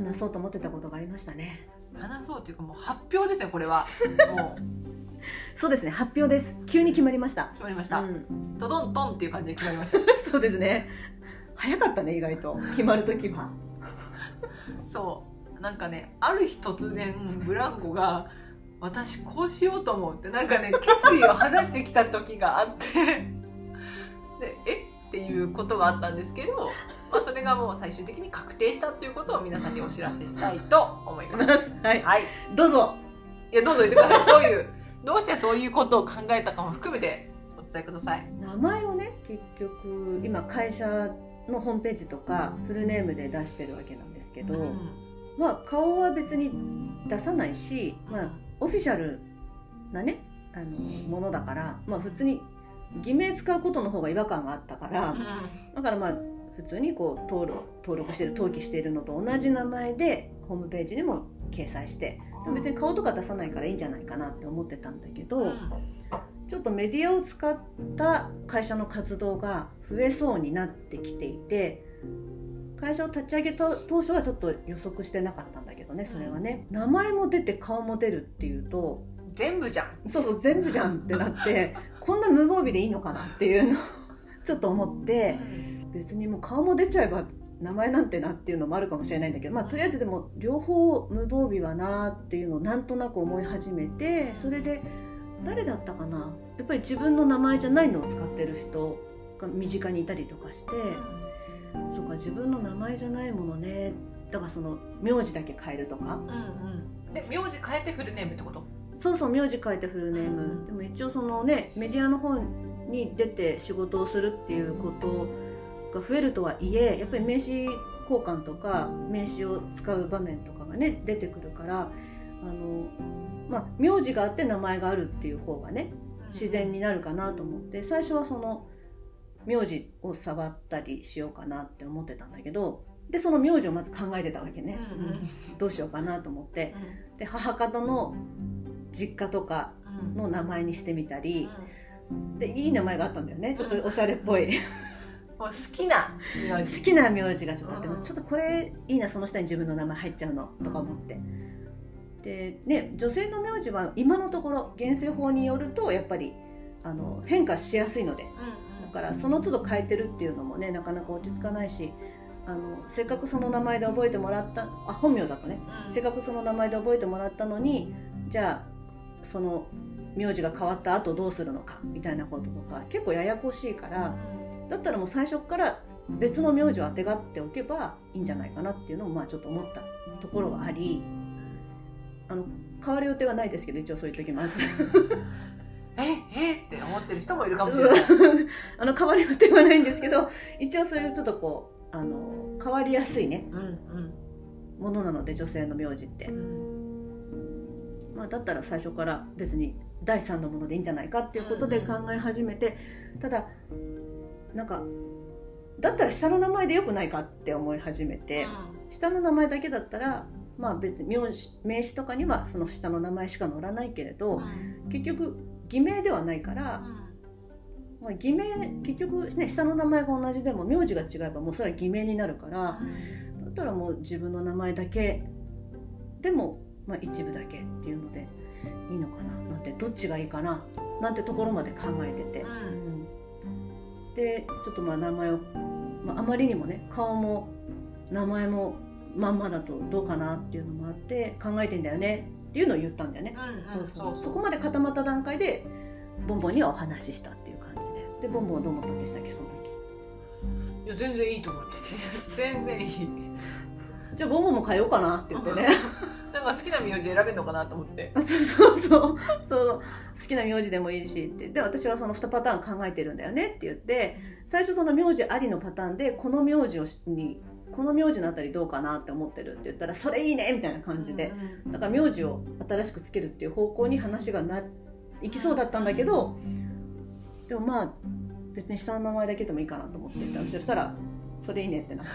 話そうと思ってたことがありましたね。話そうっていうかもう発表ですねこれは。もう。そうですね発表です。急に決まりました。決まりました、うん。ドドントンっていう感じで決まりました。そうですね。早かったね意外と。決まる時は。そう。なんかねある日突然ブランコが「私こうしようと思う」ってなんかね決意を話してきた時があって。でえ？っていうことがあったんですけど、まあ、それがもう最終的に確定したということを皆さんにお知らせしたいと思います。はい。はい、どうぞ。いやどうぞ言ってください。どういう どうしてそういうことを考えたかも含めてお伝えください。名前をね結局今会社のホームページとかフルネームで出してるわけなんですけど、うん。まあ顔は別に出さないし、まあ、オフィシャルなねあのものだから、まあ、普通に偽名使うことの方が違和感があったから、だからまあ普通にこう登録登録してる登記しているのと同じ名前でホームページにも掲載して別に顔とか出さないからいいんじゃないかなって思ってたんだけど、ちょっとメディアを使った会社の活動が増えそうになってきていて会社を立ち上げた当初はちょっと予測してなかったんだけどねそれはね、名前も出て顔も出るっていうと全部じゃん。そうそう全部じゃんってなって こんな無防備でいいのかなっていうのをちょっと思って別にもう顔も出ちゃえば名前なんてなっていうのもあるかもしれないんだけど、まあ、とりあえずでも両方無防備はなっていうのをなんとなく思い始めてそれで誰だったかな？やっぱり自分の名前じゃないのを使ってる人が身近にいたりとかしてそうか自分の名前じゃないものね。だからその名字だけ変えるとか。うんうん。で名字変えてフルネームってこと？そうそう名字変えてフルネーム、うん。でも一応そのねメディアの方に出て仕事をするっていうことが増えるとはいえやっぱり名刺交換とか名刺を使う場面とかがね出てくるからあのまあ名字があって名前があるっていう方がね自然になるかなと思って最初はその名字を触ったりしようかなって思ってたんだけどでその名字をまず考えてたわけね、うんうん。どうしようかなと思って。で母方の実家とかうん。の名前にしてみたり。うん。でいい名前があったんだよね。ちょっとおしゃれっぽい好きな名好字きな名字がちょっとあってうんちょっとこれいいなその下に自分の名前入っちゃうのとか思って。でね女性の名字は今のところ現世法によるとやっぱりあの変化しやすいので。うんだからその都度変えてるっていうのもねなかなか落ち着かないしあのせっかくその名前で覚えてもらったあ本名だとね。うん。せっかくその名前で覚えてもらったのにじゃあその名字が変わった後どうするのかみたいなこととか結構ややこしいからだったらもう最初から別の名字をあてがっておけばいいんじゃないかなっていうのをまあちょっと思ったところはありあの変わる予定はないですけど一応そう言っておきます。ええって思ってる人もいるかもしれない。あの変わる予定はないんですけど一応そういうちょっとこうあの変わりやすいねうんものなので女性の名字って。う、んまあ、だったら最初から別に第三のものでいいんじゃないかっていうことで考え始めて、ただなんかだったら下の名前でよくないかって思い始めて、下の名前だけだったらまあ別に名字名詞とかにはその下の名前しか載らないけれど、結局偽名ではないから、まあ、偽名結局ね下の名前が同じでも名字が違えばもうそれは偽名になるから、だったらもう自分の名前だけでも、まあ、一部だけっていうのでいいのかななんてどっちがいいかななんてところまで考えてて、うんうんでちょっとまあ名前を、まあ、あまりにもね顔も名前もまんまだとどうかなっていうのもあって考えてんだよねっていうのを言ったんだよね、そこまで固まった段階でボンボンにはお話ししたっていう感じで。でボンボンはどう思ったんでしたっけその時。いや全然いいと思って 全然いいじゃあボンボンも変えようかなって言ってね。なんか好きな名字選べるのかなと思って。そうそうそう。そう。好きな名字でもいいしって。で私はその2パターン考えてるんだよねって言って最初その名字ありのパターンでこの名字をしにこの名字のあたりどうかなって思ってるって言ったらそれいいねみたいな感じで。だから名字を新しくつけるっていう方向に話がないきそうだったんだけどでもまあ別に下の名前だけでもいいかなと思っててそしたらそれいいねってなって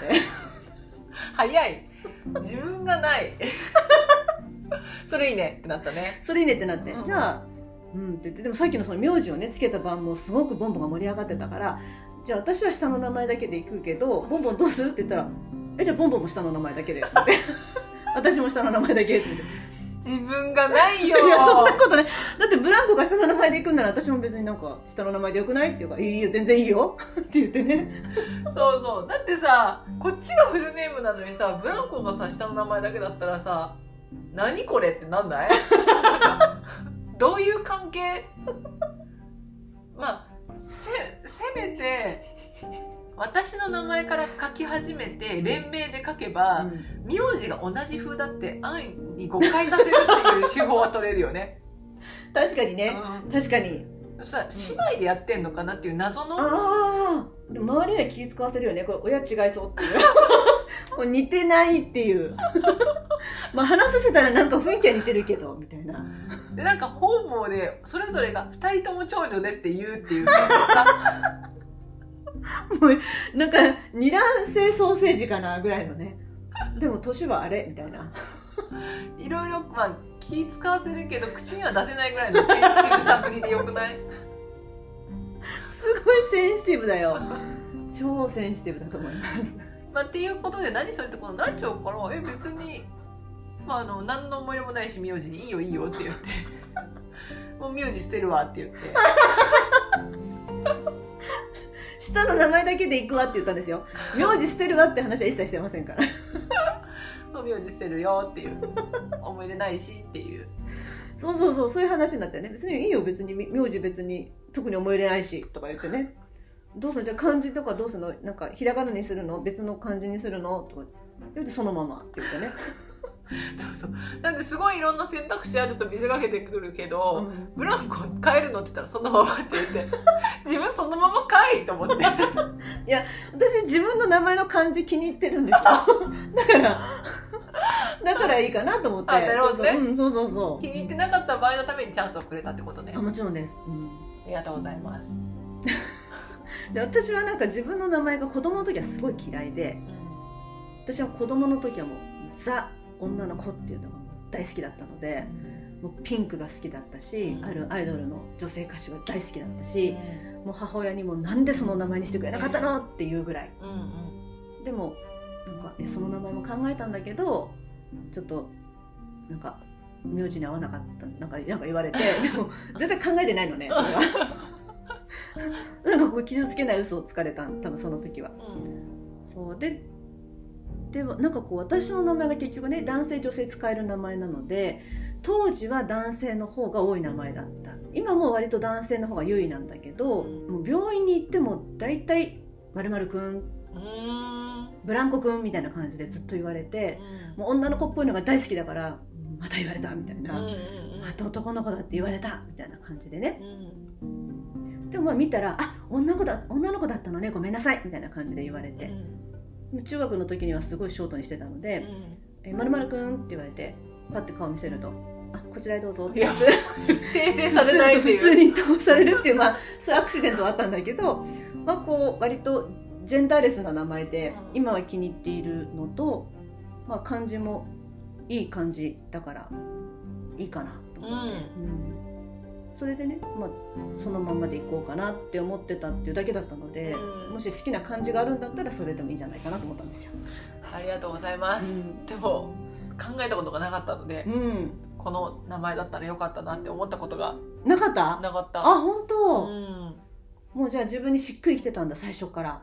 早い。自分がない。それいいねってなったね。それいいねってなって、うん。じゃあうんって言ってでもさっきのその名字をねつけた番もすごくボンボンが盛り上がってたからじゃあ私は下の名前だけで行くけどボンボンどうするって言ったらえじゃあボンボンも下の名前だけでって。私も下の名前だけって言って自分がないよ。いやそんなことない。だってブランコが下の名前で行くんなら私も別になんか下の名前でよくないって言うから「いいよ全然いいよ」って言ってね。そうそう。だってさこっちがフルネームなのにさブランコがさ下の名前だけだったらさ何これってなんない？どういう関係？まあせせめて私の名前から書き始めて連名で書けば、名字が同じ風だって安易に誤解させるっていう手法は取れるよね。確かにね、うん。確かに。さ姉妹でやってんのかなっていう謎の。ああ周りには気使わせるよね。これ親違いそうっていう。これ似てないっていう。まあ話させたらなんか雰囲気は似てるけどみたいな。でなんか方々でそれぞれが2人とも長女でって言うっていうさもうなんか二卵性ソーセージかなぐらいのね。でも年はあれみたいな。いろいろまあ気使わせるけど口には出せないぐらいのセンシティブさぶりでよくない？すごいセンシティブだよ。超センシティブだと思います。まあ、っていうことで何それってことになっちゃうからえ別に、まあ、あの何の思い入れもないし名字にいいよいいよって言って。もう名字捨てるわって言って下の名前だけで行くわって言ったんですよ。名字捨てるわって話は一切してませんから。名字捨てるよっていう。思い出ないしっていう。そうそうそうそういう話になったよね。別にいいよ別に。名字別に特に思い入れないしとか言ってね。どうするじゃあ漢字とかどうするの？なんかひらがなにするの？別の漢字にするの？とか言ってそのままって言ってね、そうそう。なんですごいいろんな選択肢あると見せかけてくるけど、うん。ブランコ変えるのって言ったらそのままって言って 自分そのままかいと思って。私自分の名前の漢字気に入ってるんですよ。だからだからいいかなと思って。あなるほどね。そうそう,、うん、そう気に入ってなかった場合のためにチャンスをくれたってことね。あもちろんです、うん。ありがとうございます、で私はなんか自分の名前が子供の時はすごい嫌いで私は子供の時はもうザ女の子っていうのが大好きだったのでもうピンクが好きだったし、うん。あるアイドルの女性歌手が大好きだったし、もう母親にもなんでその名前にしてくれなかったのっていうぐらい。でもなんかえその名前も考えたんだけどちょっとなんか名字に合わなかった。なんかなんか言われて でも絶対考えてないのねそれは。なんかこう傷つけない嘘をつかれた多分その時は。うん。そうででもなんかこう私の名前が結局ね男性女性使える名前なので当時は男性の方が多い名前だった。今も割と男性の方が優位なんだけど、うん。もう病院に行っても大体「まるくんブランコくん」みたいな感じでずっと言われてもう女の子っぽいのが大好きだから「また言われた」みたいな。うんうん「また男の子だって言われた」みたいな感じでね。うん。でもまあ見たら「あ女の子だ女の子だったのねごめんなさい」みたいな感じで言われて中学の時にはすごいショートにしてたので「えまるくん」って言われてパッて顔見せると「あこちらへどうぞ」って。いや 訂正されないって普通いうに通されるっていうまあそういうアクシデントはあったんだけど、まあ、こう割とジェンダーレスな名前でうん。今は気に入っているのと、まあ、漢字もいい漢字だからいいかなと思って、うん。うんそれでね、まあ、そのままでいこうかなって思ってたっていうだけだったので、うん。もし好きな漢字があるんだったらそれでもいいんじゃないかなと思ったんですよ。ありがとうございます、うんでも考えたことがなかったのでうん、この名前だったらよかったなって思ったことがなかった？なかった。あ本当、うん。もうじゃあ自分にしっくりきてたんだ最初から。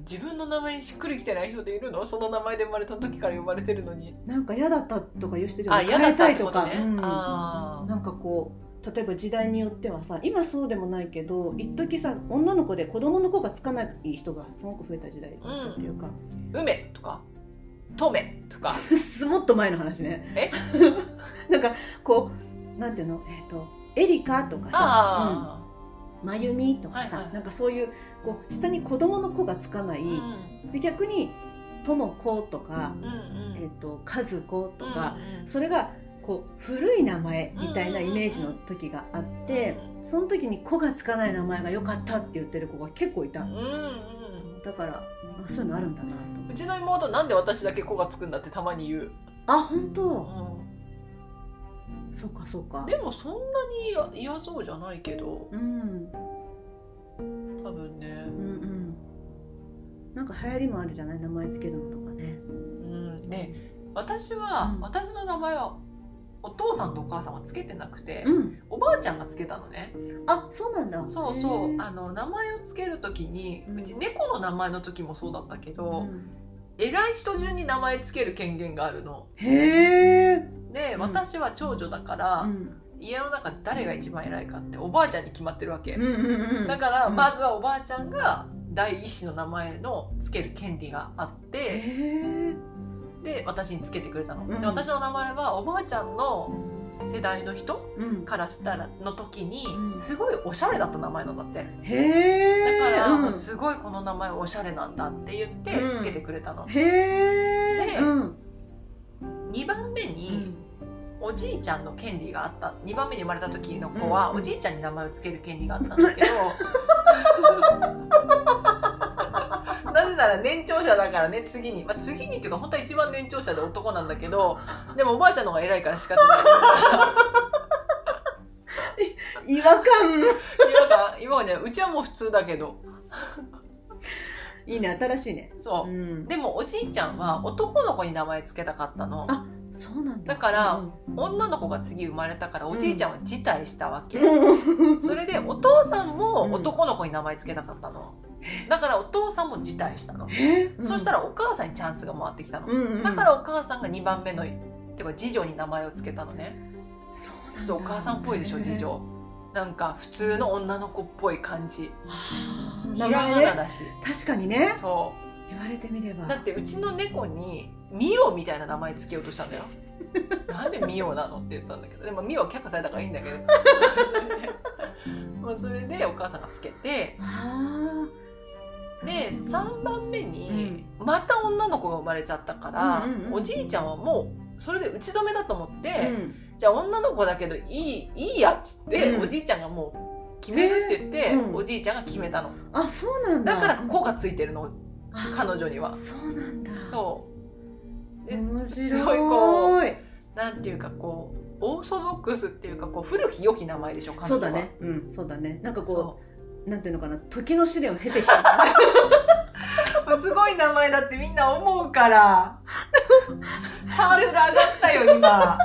うん自分の名前にしっくりきてない人でいるの？その名前で生まれた時から呼ばれてるのに。なんか嫌だったとか言う人いるよあね嫌だったって変えたいうんあー。なんかこう例えば時代によってはさ今そうでもないけど一時さ女の子で子供の子がつかない人がすごく増えた時代だっていうか、梅とか？とめとか？もっと前の話ね。え？なんかこうなんていうの？えっ、とエリカとかさ、あうん、まゆみとかさ、はいはい。なんかそういうこう下に子供の子がつかない、ーうん。で逆にとも子とか、うんうん。えっ、と和子とか、うんうん。それがこう古い名前みたいなイメージの時があって、その時に「子がつかない名前が良かった」って言ってる子が結構いた、うんうんだからあそういうのあるんだなと。うちの妹なんで私だけ子がつくんだってたまに言う、あ本当、うそうかそうか。ん、でもそんなに嫌そうじゃないけど。うん。多分ね。うんうん。なんか流行りもあるじゃない名前つけるのとかね。うん。ね。私は、うん。私の名前はお父さんとお母さんはつけてなくて、うん。おばあちゃんがつけたのね。あそうなんだ。そうそう。あの名前をつける時に、ううんち猫の名前の時もそうだったけうど、ん。偉い人順に名前つける権限があるの。へえ、で、うん。私は長女だから、うん、家の中で誰が一番偉いかっておばあちゃんに決まってるわけ、だから、うん。まずはおばあちゃんが第一子の名前のつける権利があってで私につけてくれたの、うん。で私の名前はおばあちゃんの世代の人うん。からしたらの時にうん。すごいおしゃれだった名前なんだって。だから、うん。もうすごいこの名前おしゃれなんだって言ってうん。つけてくれたの、へえでうん2番目におじいちゃんの権利があった。2番目に生まれた時の子はうんおじいちゃんに名前をつける権利があったんだけど。なぜなら年長者だからね次に、まあ、次にっていうか本当は一番年長者で男なんだけど でもおばあちゃんの方が偉いから仕方ない。違和感。今が今はねうちはもう普通だけどいいね新しいね。そう。う、ん。でもおじいちゃんは男の子に名前つけたかったの。あそうなんだ。だからうん。女の子が次生まれたからおじいちゃんは辞退したわけ、うん。それでお父さんも男の子に名前つけたかったの、だからお父さんも辞退したの、え？そしたらお母さんにチャンスが回ってきたの、うんうんだからお母さんが2番目のっていうか次女に名前をつけたのね。そうなんだ。ちょっとお母さんっぽいでしょ次女なんか普通の女の子っぽい感じ。ひらがなだし。確かにね。そ言われてみれば。うだってうちの猫にミオみたいな名前つけようとしたんだよ。なんでミオなのって言ったんだけど。でもミオは却下されたからいいんだけど。まあそれでお母さんがつけて。あで3番目にまた女の子が生まれちゃったから、おじいちゃんはもうそれで打ち止めだと思って、ーうんじゃあ女の子だけどいいいいやっつって、うん。おじいちゃんがもう決めるって言って、へーうん。おじいちゃんが決めたの。あそうなんだ。だから「子」がついてるのあ彼女には。そうなんだ。そう。で面白い。すごいこうなんていうかこうオーソドックスっていうかこう古き良き名前でしょ彼女は。そうだね。うんそう。だね。なんかこそう。なんていうのかな時の試練を経てきた。う すごい名前だってみんな思うから。ハードル上がったよ今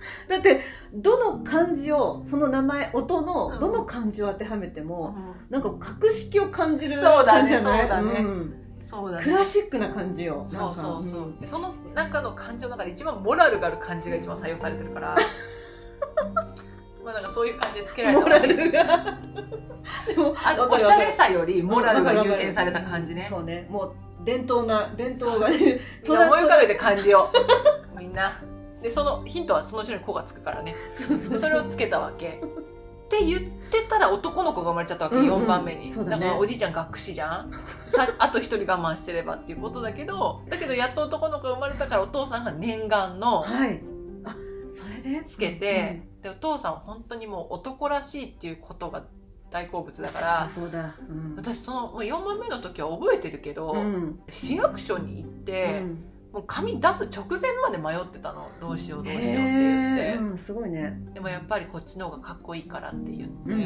だってどの漢字をその名前音のうん。どの漢字を当てはめても、なんか格式を感じるそうだね感じじゃない？そうだね。ん。そうだね。クラシックな感じよそうそうそう、なんその中の漢字の中で一番モラルがある漢字が一番採用されてるから。まあなんかそういう感じでつけられたモラルが。でもあのおしゃれさよりモラルが優先された感じね。そうね。もう伝統な伝統がね思い浮かべて漢字を。みんなでそのヒントはその後ろに「子」がつくからね。それをつけたわけ。って言ってたら男の子が生まれちゃったわけ、うんうん4番目に。だね。からおじいちゃん学士じゃん。さ あと一人我慢してればっていうことだけどだけどやっと男の子が生まれたからお父さんが念願のはい。あそれで？つけて、でお父さんは本当にもう男らしいっていうことが大好物だからそうだうん。私そのもう4番目の時は覚えてるけど、うん。市役所に行って、うんもう紙出す直前まで迷ってたの。どうしようどうしようって言って、うんすごいね。でもやっぱりこっちの方がかっこいいからって言って、うんう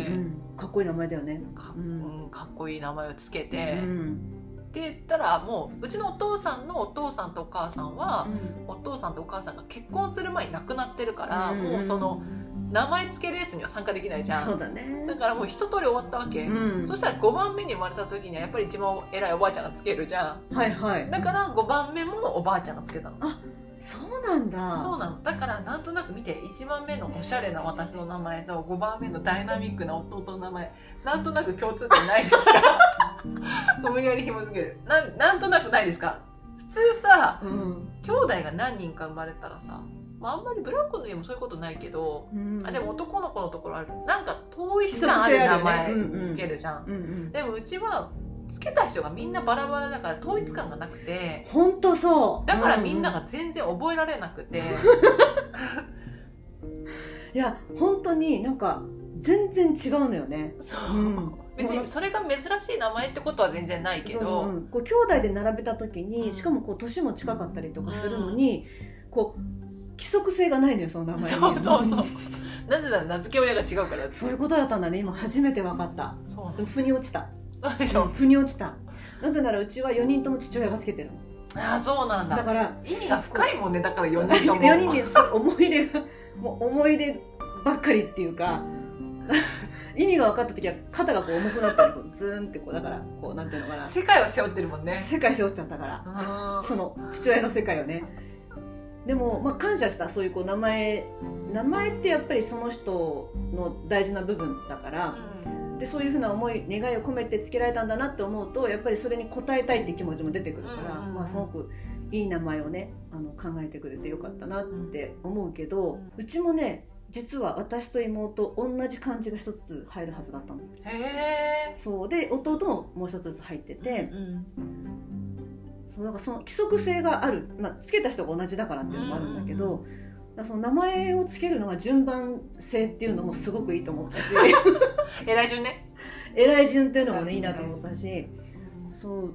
ん。かっこいい名前だよね。か,、ううん。ん、かっこいい名前をつけうて、ん。って言ったらもううちのお父さんのお父さんとお母さんは、うん。お父さんとお母さんが結婚する前に亡くなってるから、ん。もうその名前付けレースには参加できないじゃん。そうだね。だからもう一通り終わったわけ、うん。そしたら5番目に生まれた時にはやっぱり一番偉いおばあちゃんがつけるじゃん。はいはい。だから5番目もおばあちゃんがつけたの。そうなんだ。そうなの。だからなんとなく見て1番目のおしゃれな私の名前と5番目のダイナミックな弟の名前なんとなく共通点ないですか？無理やり紐付ける。なんなんとなくないですか？普通さうん。兄弟が何人か生まれたらさ、まあ、あんまりブランコの家もそういうことないけどうん。あでも男の子のところある。なんか統一感ある名前つけるじゃん、うんうん。でもうちはつけた人がみんなバラバラだから統一感がなくて。本当そう。だからみんなうが全然覚えられなくて、いや本当になんか全然違うのよね。そう、うん。別にそれが珍しい名前ってことは全然ないけど、そううんこう兄弟で並べた時に、うん。しかもこう年も近かったりとかするのに、こう規則性がないのよその名前に。そうそうそう。なぜなら名付け親が違うからそういうことだったんだね。今初めて分かった。そうでも腑に落ちた。そうでしょ、腑に落ちた。なぜならうちは4人とも父親がつけてるの。ああそうなんだ。だから意味が深いもんねだから4人とも。4人です思い出がもう思い出ばっかりっていうか 意味が分かった時は肩がこう重くなったりズーンってこうだからこうなんていうのかな。世界を背負ってるもんね。世界背負っちゃったから。うん。その父親の世界をねでも、まあ、感謝したそういうこう名前名前ってやっぱりその人の大事な部分だからでそういうふうな思い願いを込めてつけられたんだなって思うとやっぱりそれに応えたいって気持ちも出てくるから、うん。うんうんまあ、すごくいい名前をねあの考えてくれてよかったなって思うけど、うちもね実は私と妹同じ漢字が一つ入るはずだったの。へえそう。で弟ももう一つ入ってて、うんそうだからその規則性がある、まあ、つけた人が同じだからっていうのもあるんだけど、だその名前をつけるのが順番性っていうのもすごくいいと思ったし。偉い順ね。偉い順っていうのもねいいなと思ったし。そう。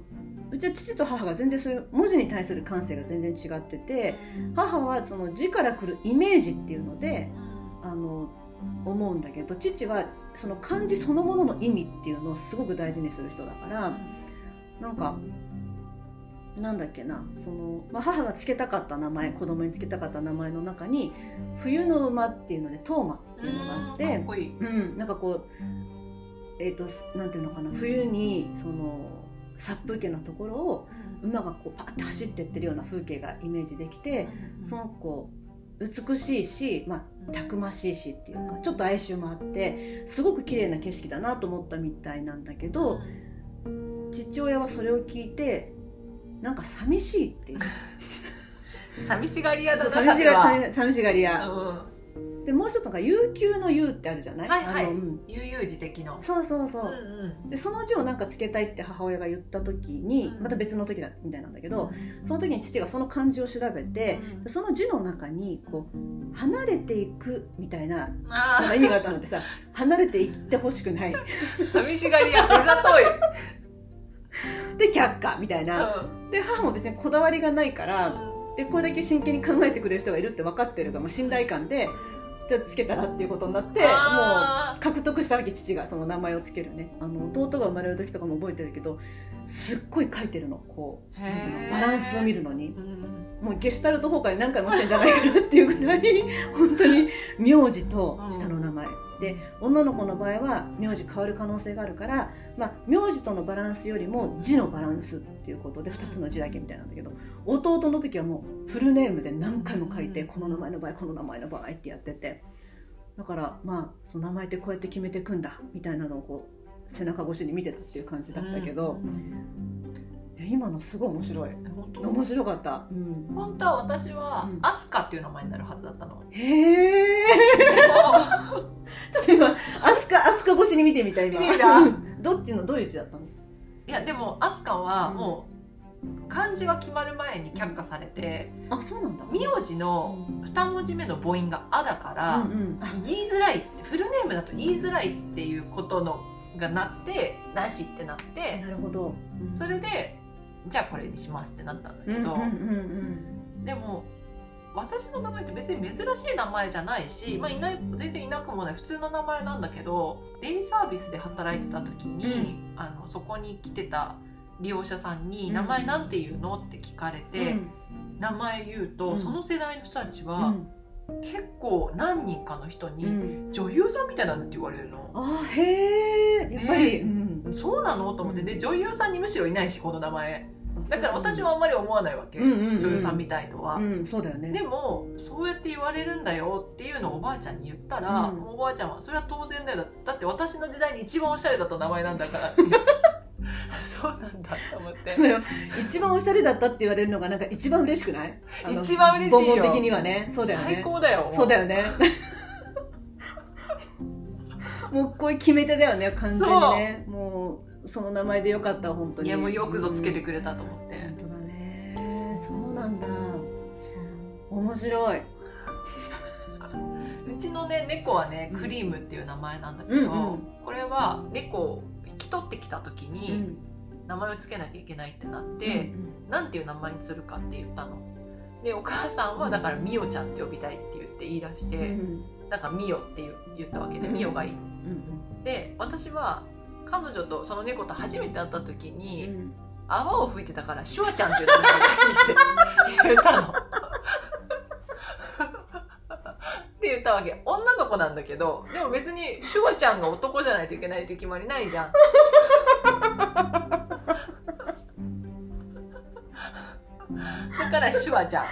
うちは父と母が全然そういう文字に対する感性が全然違ってて母はその字から来るイメージっていうのであの思うんだけど父はその漢字そのものの意味っていうのをすごく大事にする人だからなんかなんだっけなその、まあ、母がつけたかった名前子供につけたかった名前の中に「冬の馬」っていうので「トーマ」っていうのがあってかっこいい。うん、なんかこうえっ、となんていうのかな冬にその殺風景なところを馬がこうパッて走ってってるような風景がイメージできてその子美しいし、まあ、たくましいしっていうかちょっと哀愁もあってすごく綺麗な景色だなと思ったみたいなんだけど父親はそれを聞いてなんか寂しいっていう。寂しがり屋だな寂しが寂寂しがり屋。うん。でもう一つなんか悠久の悠ってあるじゃない、はいはい。あのうん。悠々自適の。そうそうそう、うんうん。でその字をなんかつけたいって母親が言った時にうん。また別の時だみたいなんだけど、その時に父がその漢字を調べて、うん。その字の中にこう離れていくみたいな意味があったのでさ離れていってほしくない。あ 寂しがり屋目ざとい で却下みたいな。で母も別にこだわりがないからでこれだけ真剣に考えてくれる人がいるって分かってるからもう信頼感でじゃあつけたらっていうことになってもうあ獲得したわけ父がその名前をつけるね。あの弟が生まれる時とかも覚えてるけどすっごい書いてるの。こうバランスを見るのに。ーうんもうゲシュタルト崩壊何回もしてんじゃないかなっていうぐらい本当に名字と下の名前、で女の子の場合は名字変わる可能性があるから、まあ、名字とのバランスよりも字のバランスっていうことで2つの字だけみたいなんだけど弟の時はもうフルネームで何回も書いてうん。この名前の場合この名前の場合ってやってて。だからまあその名前ってこうやって決めていくんだみたいなのをこう背中越しに見てたっていう感じだったけど、いや今のすごい面白い。本当？面白かった、うん、本当は私はうん。アスカっていう名前になるはずだったの。へえ ちょっと今アスカアスカ越しに見てみた今。見てみたどっちのどういう字だったの？いやでもアスカはもう漢字が決まる前に却下されてあそうなんだ。名字の2文字目の母音が「あ」だから、うんうん。あ言いづらいってフルネームだと言いづらいっていうことのがなってなしってなってなるほど、うん。それでじゃあこれにしますってなったんだけど、うんうんうんでも私の名前って別に珍しい名前じゃないし、まあ、いない全然いなくもない普通の名前なんだけどデイサービスで働いてた時に、あのそこに来てた利用者さんに「うん。名前なんて言うの?」って聞かれて、うん。名前言うと、うん。その世代の人たちうは、ん。結構何人かの人うに、ん。女優さんみたいなのって言われるの。あへえやっぱり、ね。うん、そうなの？と思って、うん。で女優さんにむしろいないしこの名前。だから私はあんまり思わないわけ、うんうんうん女優さんみたいとは、うんそうだよね。でもそうやって言われるんだよっていうのをおばあちゃんに言ったら、うん。おばあちゃんはそれは当然だよ。だって私の時代に一番おしゃれだった名前なんだから。そうなんだと思って。一番おしゃれだったって言われるのがなんか一番嬉しくない？一番嬉しいよ。的にはね。そうだよね。最高だよ。そうだよね もうこういう決め手だよね完全にね。もうその名前でよかった本当に。いやもうよくぞつけてくくれたと思って、本当だね。そうなんだ。面白い。うちのね猫はねクリームっていう名前なんだけど、うんうん。これは猫を引き取ってきた時うにん。名前をつけなきゃいけないってなっうて、ん。なんていう名前にするかって言ったの。でお母さんはだからみおちゃんって呼びたいって言って言い出しうんうて、んだからみおって言ったわけでうん。みおがいいうんで私は彼女とその猫と初めて会った時うに、ん。泡を吹いてたからシュワちゃんって名前がいいって 言ったの。って言ったわけ。女の子なんだけどでも別にシュワちゃんが男じゃないといけないって決まりないじゃん。だからシュワちゃん。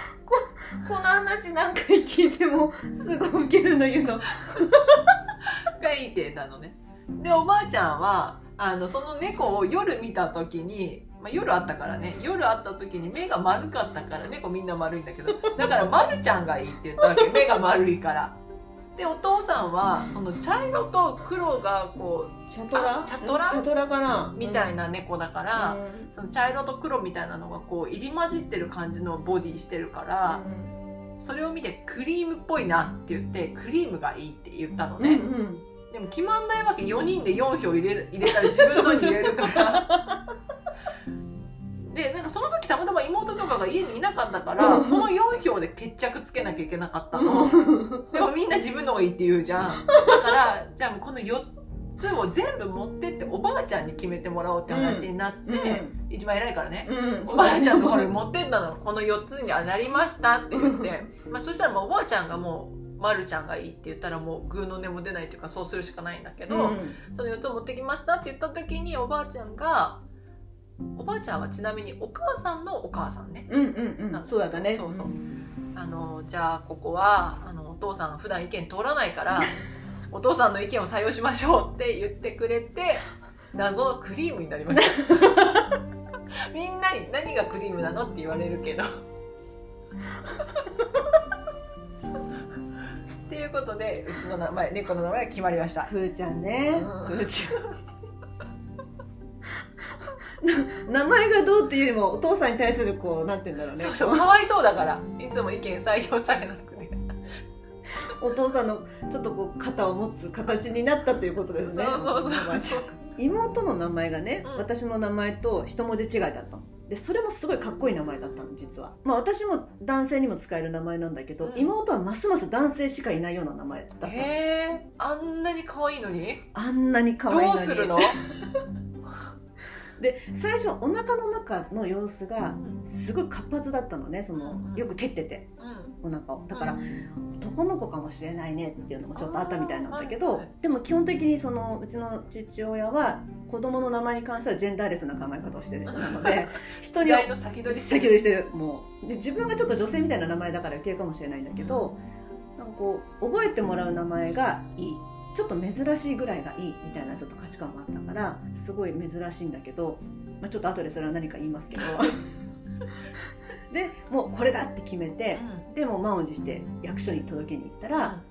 この話何回聞いてもすごいウケるんだけどがいてたのね。でおばあちゃんはあのその猫を夜見た時に、まあ、夜あったからね。夜あった時に目が丸かったから猫みんな丸いんだけどだから丸ちゃんがいいって言ったわけ。目が丸いから。でお父さんはその茶色と黒がこチャトラ？あチャトラ？チャトラかな？うみたいな猫だから、うん。その茶色と黒みたいなのがこう入り混じってる感じのボディしてるから、それを見てクリームっぽいなって言ってクリームがいいって言ったのね、うんうんでも決まんないわけ。4人で4票入れる入れたら自分のに入れるから。でなんかその時たまたま妹とかが家にいなかったから、うん。この4票で決着つけなきゃいけなかったの、でもみんな自分のがいいって言うじゃん。だからじゃあこの4つを全部持ってっておばあちゃんに決めてもらおうって話になって、一番偉いからね、うん。おばあちゃんのところに持ってったの。この4つにはなりましたって言って、まあ、そしたらもうおばあちゃんがもうまるちゃんがいいって言ったらもうグーの音も出ないっていうかそうするしかないんだけど、うん。その4つを持ってきましたって言った時におばあちゃんがおばあちゃんはちなみにお母さんのお母さんね。うんうんうん。そうだったね。そうそう。ん。あのじゃあここはあのお父さんが普段意見通らないから お父さんの意見を採用しましょうって言ってくれて謎のクリームになりました。みんなに何がクリームなのって言われるけどっていうことでうちの名前猫の名前が決まりました。ふーちゃんね、うん。ふーちゃんな名前がどうっていうよりもお父さんに対するこうなんて言うんだろうね。そうそうかわいそうだから。いつも意見採用されなくて。お父さんのちょっとこう肩を持つ形になったということですね。そうそうそうそう。妹の名前がね、うん。私の名前と一文字違いだったのでそれもすごいかっこいい名前だったの実は。まあ私も男性にも使える名前なんだけど、うん。妹はますます男性しかいないような名前だった。のへえあんなに可愛いのに？あんなに可愛いのに。どうするの？で最初お腹の中の様子がすごい活発だったのねそのよく蹴ってて。うん。お腹を。だから、男の子かもしれないねっていうのもちょっとあったみたいなんだけど、でも基本的にそのうちの父親は子供の名前に関してはジェンダーレスな考え方をしてる人なので 人に時代の先取り先取りしてる。もう。で自分がちょっと女性みたいな名前だから余計かもしれないんだけど、なんかこう覚えてもらう名前がいいちょっと珍しいぐらいがいいみたいなちょっと価値観もあったからすごい珍しいんだけど、まあ、ちょっと後でそれは何か言いますけど。でもうこれだって決めてでもう満を持して役所に届けに行ったら、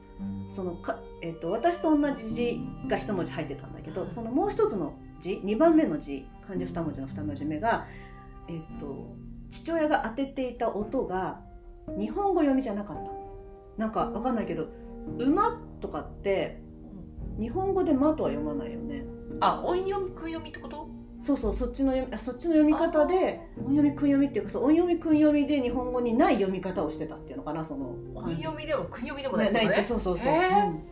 そのか、えっと私と同じ字が一文字入ってたんだけど、うん。そのもう一つの字2番目の字漢字二文字の二文字目が、えっと父親が当てていた音が日本語読みじゃなかった。なんかわかんないけど「馬」とかって日本語で「馬」とは読まないよね。あ音読み訓読みってこと？そうそうそっちの読みあそっちの読み方で音読み訓読みっていうかそう音読み訓読みで日本語にない読み方をしてたっていうのかなその。音読みでも訓読みでもないないないってそうそうそう、うん。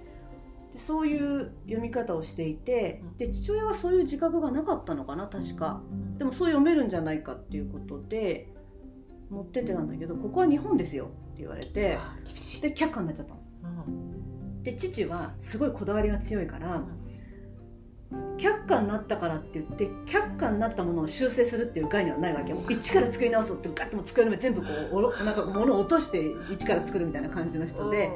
でそういう読み方をしていてうん。で父親はそういう自覚がなかったのかな確か。でもそう読めるんじゃないかっていうことで持ってってたんだけどここは日本ですよって言われてあ厳しい。で却下になっちゃったの。うんで父はすごいこだわりが強いから却下になったからって言って却下になったものを修正するっていう概念はないわけもう一から作り直そうってガッともう机の上全部こうおろなんか物を落として一から作るみたいな感じの人で、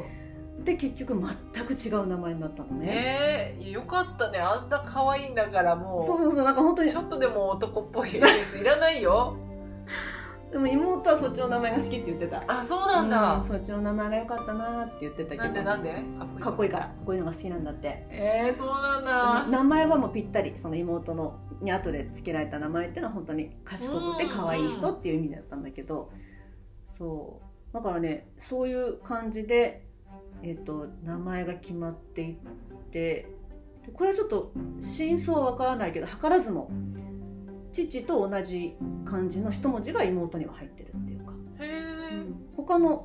で結局全く違う名前になったのうんね、ねえよかったね。あんな可愛いんだからもう。そうそうそうなんか本当にちょっとでも男っぽいやついらないよ でも妹はそっちの名前が好きって言ってた。あそうなんだ、うんそっちの名前が良かったなって言ってたけど。なんでなんで？かっこいいから。こういうのが好きなんだって。えー、そうなんだ。名前はもうぴったりその妹のに後で付けられた名前っていうのは本当に賢くて可愛い人っていう意味だったんだけど。そう。だからねそういう感じで、えっと名前が決まっていって。でこれはちょっと真相はわからないけど図らずも父と同じ漢字の一文字が妹には入ってるっていうか、へえ、他の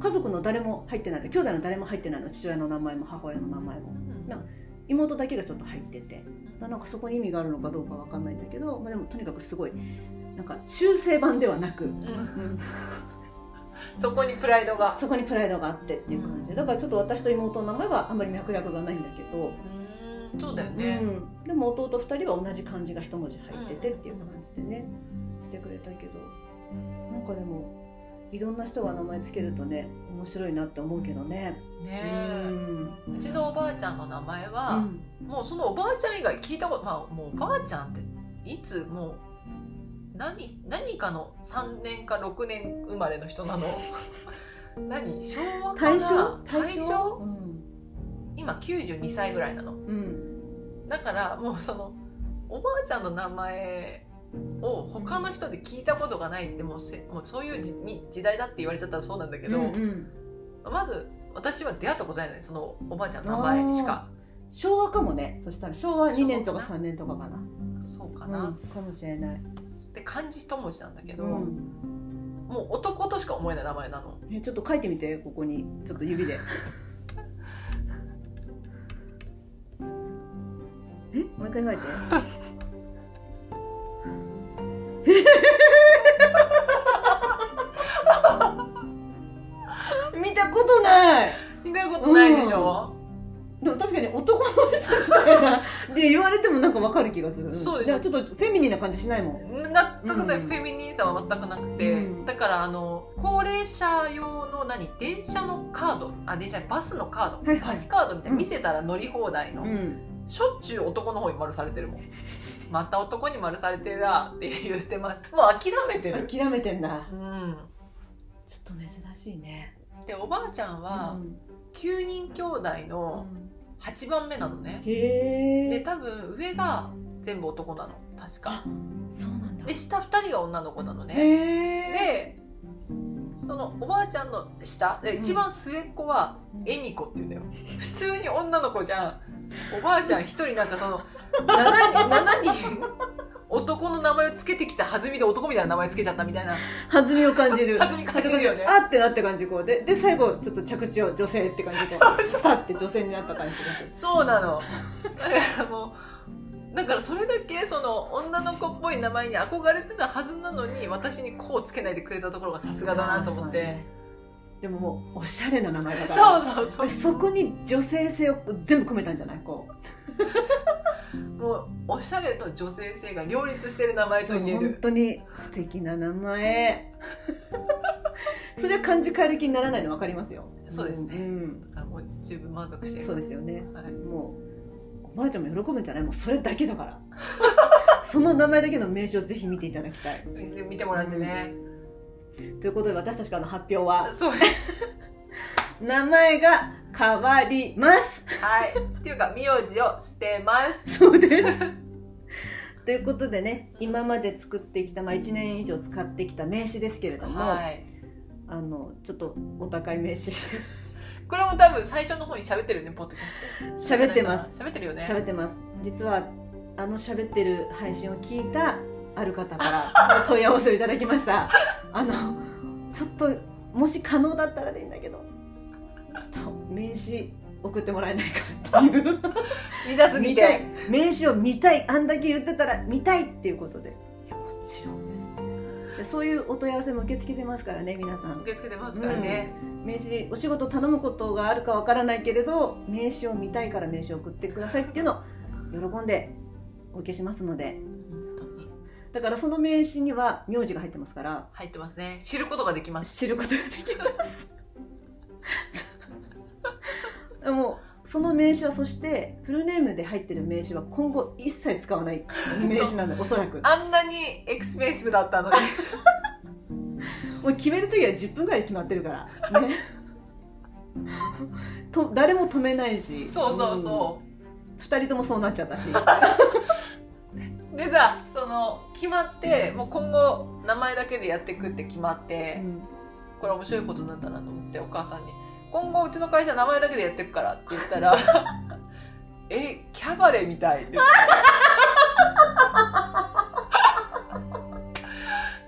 家族の誰も入ってないの兄弟の誰も入ってないの父親の名前も母親の名前も。な妹だけがちょっと入ってて。なんかそこに意味があるのかどうかわかんないんだけど、まあ、でもとにかくすごいなんか中性版ではなく、んそこにプライドが。そこにプライドがあってっていう感じ。でだからちょっと私と妹の名前はあんまり脈絡がないんだけど、うんそうだよね、うん、でも弟2人は同じ漢字が一文字入っててっていう感じでねしてくれたけど。なんかでもいろんな人が名前つけるとね面白いなって思うけどね。ねうん。えうちのおばあちゃんの名前うは、ん。もうそのおばあちゃん以外聞いたことまあもうおばあちゃんっていつもう何何かの3年か6年生まれの人なの？何？昭和かな？大正？今92歳ぐらいなの。うんだからもうそのおばあちゃんの名前を他の人で聞いたことがないってもうせもうそういうじに時代だって言われちゃったらそうなんだけど、うんうんまず私は出会ったことないのにそのおばあちゃんの名前しか。昭和かもね。そしたら昭和2年とか昭和3年とかかな。そうかな、うんかもしれない、で漢字一文字なんだけど、うん。もう男としか思えない名前なの。えちょっと書いてみてここに。ちょっと指でえもう一回書いて。見たことない。見たことないでしょ、でも確かに男の人みたいな。で言われてもなんかわかる気がする。そうでしょもちょっとフェミニンな感じしないもん。全くね、うん。フェミニンさは全くなくて、うん。だからあの高齢者用の何？電車のカード。あ電車バスのカード、はいはい。バスカードみたいな。うん。見せたら乗り放題の、うんしょっちゅう男の方に丸されてるもん。また男に丸されてるなって言ってます。もう諦めてる、諦めてんだ。うん、ちょっと珍しいね。でおばあちゃんはうん。9人兄弟の8番目なのね、へえ。で多分上が全部男なの。確か。あそうなんだ。で下2人が女の子なのね。へえ。でそのおばあちゃんの下でうん。一番末っ子は恵美子って言うんだよ。普通に女の子じゃんおばあちゃん一人なんかその7人 ,7 人男の名前をつけてきた弾みで男みたいな名前つけちゃったみたいな。弾みを感じる。弾み感じるよね。あってなって感じこう。でで最後ちょっと着地を女性って感じこう。スタって女性になった感じがそうなの。だからもうだからそれだけその女の子っぽい名前に憧れてたはずなのに私にこうつけないでくれたところがさすがだなと思って、でももうおしゃれな名前だから。そうそうそう。そこに女性性を全部込めたんじゃない？こ もうおしゃれと女性性が両立してる名前うと言え本る当に素敵な名前。それは漢字変える気にならないの分かりますよ。そうですね。んだからもう十分満足してそうですよね。はい、もうおばあちゃんも喜ぶんじゃない？もうそれだけだから。その名前だけの名刺をぜひ見ていただきたい。で見てもらってね、ということで私たちからの発表はそうです。名前が変わります。はい。っていうか名字を捨てます。そうです。ということでね今まで作ってきた、まあ、1年以上使ってきた名刺ですけれども、はい。あのちょっとお高い名刺。これも多分最初の方に喋ってるよねポッドキャスト。喋ってます。喋ってるよね。喋ってます。実はあの喋ってる配信を聞いたある方から問い合わせをいただきました。あのちょっともし可能だったらでいいんだけどちょっと名刺送ってもらえないかっていう。見たすぎ見たいて名刺を見たいあんだけ言ってたら見たいっていうことで。いやもちろんです。でそういうお問い合わせも受け付けてますからね皆さん。受け付けてますからね、名刺お仕事頼むことがあるかわからないけれど名刺を見たいから名刺を送ってくださいっていうのを喜んでお受けしますのでだからその名刺には名字が入ってますから入ってますね。知ることができます。知ることができます。でもその名刺はそしてフルネームで入ってる名刺は今後一切使わない名刺なんでおそらく。あんなにエクスペンシブだったのに。もう決める時は10分ぐらいで決まってるから。ね。と誰も止めないし。そうそうそう。ん、2人ともそうなっちゃったし。う でさその決まってもう今後名前だけでやっていくって決まって、うん。これ面白いことになったなと思ってお母さんに「今後うちの会社名前だけでやっていくから」って言ったら「えキャバレーみたい」って言っ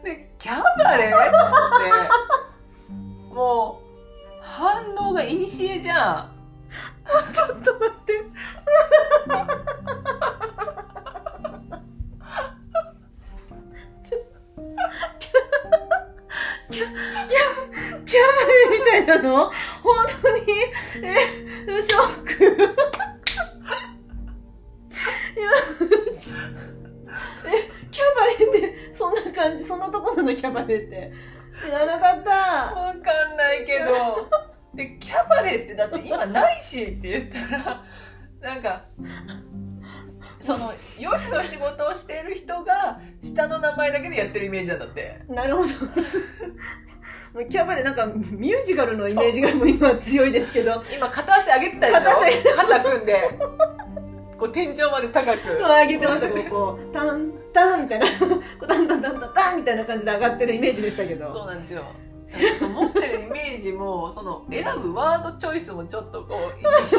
てでキャバレーってもう反応がいにしえじゃん。ちょっと待って キャキャバレーみたいなの？本当に？えショック。いやえキャバレーってそんな感じ？そんなとこなの？キャバレーって。知らなかった。わかんないけど。でキャバレーってだって今ないしって言ったらなんかその夜の仕事をしている人が下の名前だけでやってるイメージなんだって。なるほど。キャバレーなんかミュージカルのイメージがもう今は強いですけど、今片足上げてたでしょ？肩組んで。こう天井まで高く。上げてましたこうこ。うタンタンみたいな、こうタンタンタンタンタンみたいな感じで上がってるイメージでしたけど。そうなんですよ。ちょっと持ってるイメージもその選ぶワードチョイスもちょっとこういいし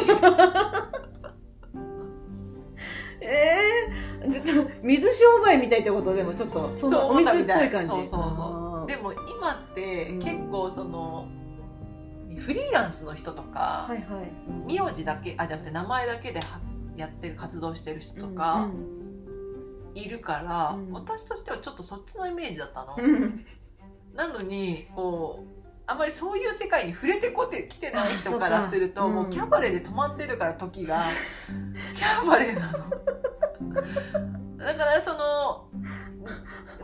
ええー、ちょっと水商売みたいってこと？でもちょっとそそうお水っぽい感じ。そうそうそう。でも今ってうん。結構そのフリーランスの人とか、はいはい。名字だけあじゃなくて名前だけではやってる活動してる人とか、いるから、うん。私としてはちょっとそっちのイメージだったの、うん。なのにこうあまりそういう世界に触れてこてきてない人からすると、うんもうキャバレーで止まってるから時がキャバレーなの。だからその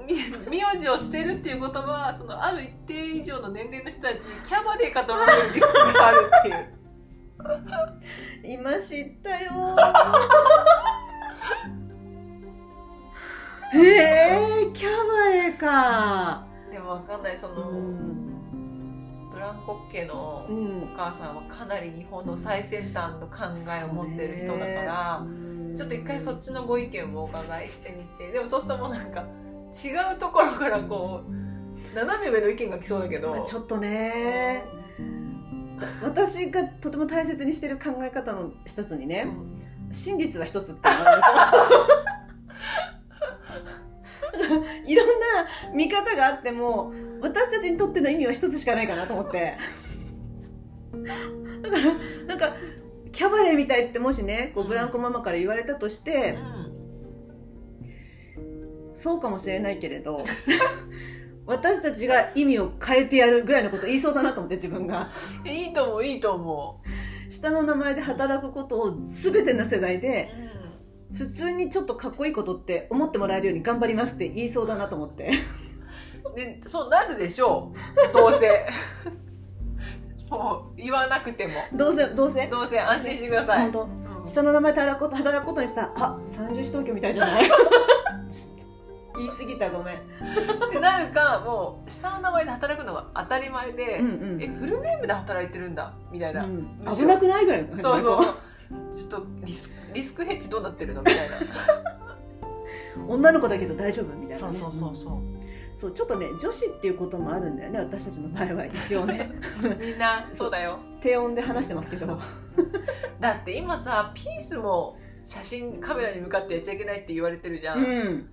み名字を捨てるっていうことはそのある一定以上の年齢の人たちにキャバレーかと思うリスクがあるっていう。今知ったよ。へ えキャバレーか。でも分かんないその、うんブランコッケのうん。お母さんはかなり日本の最先端の考えを持ってる人だから、ちょっと一回そっちのご意見もお伺いしてみて。でもそうするともうなんか違うところからこう斜め上の意見が来そうだけど、まあちょっとね。私がとても大切にしてる考え方の一つにね真実は一つっていうのがある いろんな見方があっても私たちにとっての意味は一つしかないかなと思って。だからなんかキャバレーみたいってもしねこうブランコママから言われたとして、そうかもしれないけれど私たちが意味を変えてやるぐらいのこと言いそうだなと思って自分が。うんいいと思ういいと思下の名前で働くことを全ての世代う、で普通にちょっとかっこいいことって思ってもらえるように頑張りますって言いそうだなと思って。でそうなるでしょう。どうせ。もう言わなくても。どうせどうせ？どうせ。安心してください、本当。うん。下の名前で働くこと働くことにしたらあ三十四東京みたいじゃない？言い過ぎたごめん。ってなるかもう下の名前で働くのが当たり前で、うんうん。えフルネームで働いてるんだみたいな、うん。危なくないぐらいのそうそううちょっとリスクリスクヘッジどうなってるのみたい女の子だけど大丈夫みたないな、ね、そうそうそうそう。そうちょっとね女子っていうこともあるんだよね私たちの場合は一応ね。みんなそうだよ。低音で話してますけど。だって今さピースも写真カメラに向かってやっちゃいけないって言われてるじゃん、うん。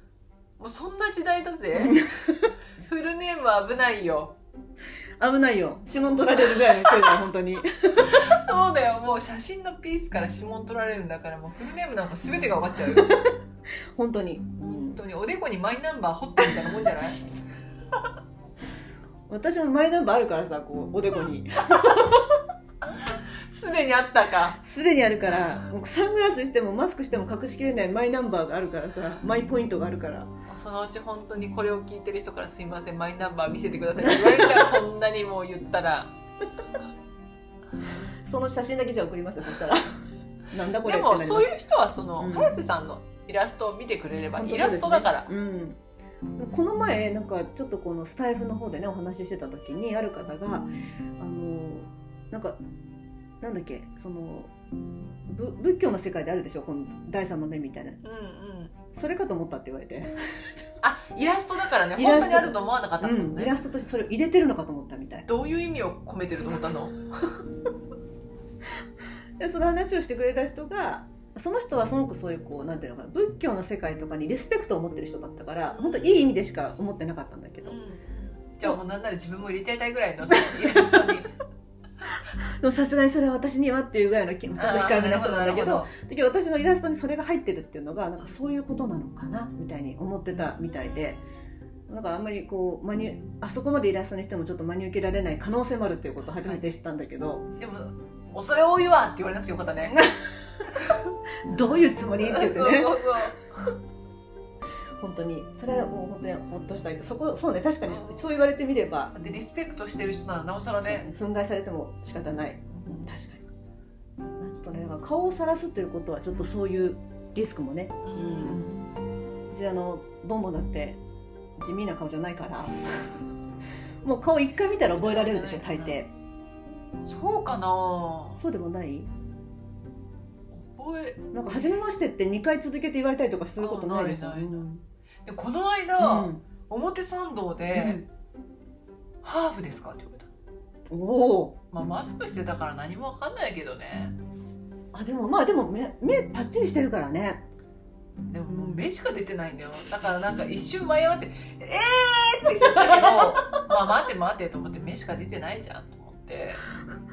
もうそんな時代だぜ。フルネームは危ないよ危ないよ。指紋取られるぐらいの勢いだよ 本当に。そうだよ。もう写真のピースから指紋取られるんだからもうフルネームなんか全てが分かっちゃうよ。本当に、本当に。おでこにマイナンバー彫ってみたいなもんじゃない？私もマイナンバーあるからさこうおでこにすでにあったか。すでにあるからサングラスしてもマスクしても隠しきれないマイナンバーがあるからさマイポイントがあるから。そのうち本当にこれを聞いてる人からすいません。マイナンバー見せてくださいって言われちゃう。そんなにもう言ったら。その写真だけじゃ送りますよそしたら。なんだこれでもそういう人はその、うん。早瀬さんのイラストを見てくれればね。ラストだから、うん。この前なんかちょっとこのスタイフの方でねお話ししてた時にある方があのなんかなんだっけそのぶ仏教の世界であるでしょこの第三の目みたいな。うんうん。それかと思ったって言われて、あイラストだからね。本当にあると思わなかったもんうん、ね、イラストとしてそれを入れてるのかと思ったみたい。どういう意味を込めてると思ったの？でその話をしてくれた人がその人はすごくそういうこうなんていうのかな仏教の世界とかにリスペクトを持ってる人だったから本当いい意味でしか思ってなかったんだけど。じゃあもうなんなら自分も入れちゃいたいぐらいのそのイラストに でもさすがにそれは私にはっていうぐらいのきすごく控えめな人なんだけどだけど私のイラストにそれが入ってるっていうのがなんかそういうことなのかなみたいに思ってたみたいで。なんかあんまりこう真にあそこまでイラストにしてもちょっと真に受けられない可能性もあるっていうことを初めて知ったんだけど。でも恐れ多いわって言われなくてよかったね。どういうつもりって言ってね。そうそうそう本当に。それはもう本当にほっとしたけどそこそうね確かにそう言われてみれば。でリスペクトしてる人ならなおさらね憤慨されても仕方ない、うん、確かに。ちょっとねだから顔をさらすということはちょっとそういうリスクもね。うん。うちあのボンボンだって地味な顔じゃないから。もう顔一回見たら覚えられるでしょ大抵。そうかな。そうでもない？覚え。なんか初めましてって2回続けて言われたりとかすることないでこの間、うん。表参道で、ハーフですか?」って言われた、うんおおまあ、マスクしてたから何もわかんないけどね。あでもまあでも目目パッチリしてるからね。でももう目しか出てないんだよ。だからなんか一瞬迷って「えー!」って言ったけど「まあ待って待って」と思って目しか出てないじゃんと思って。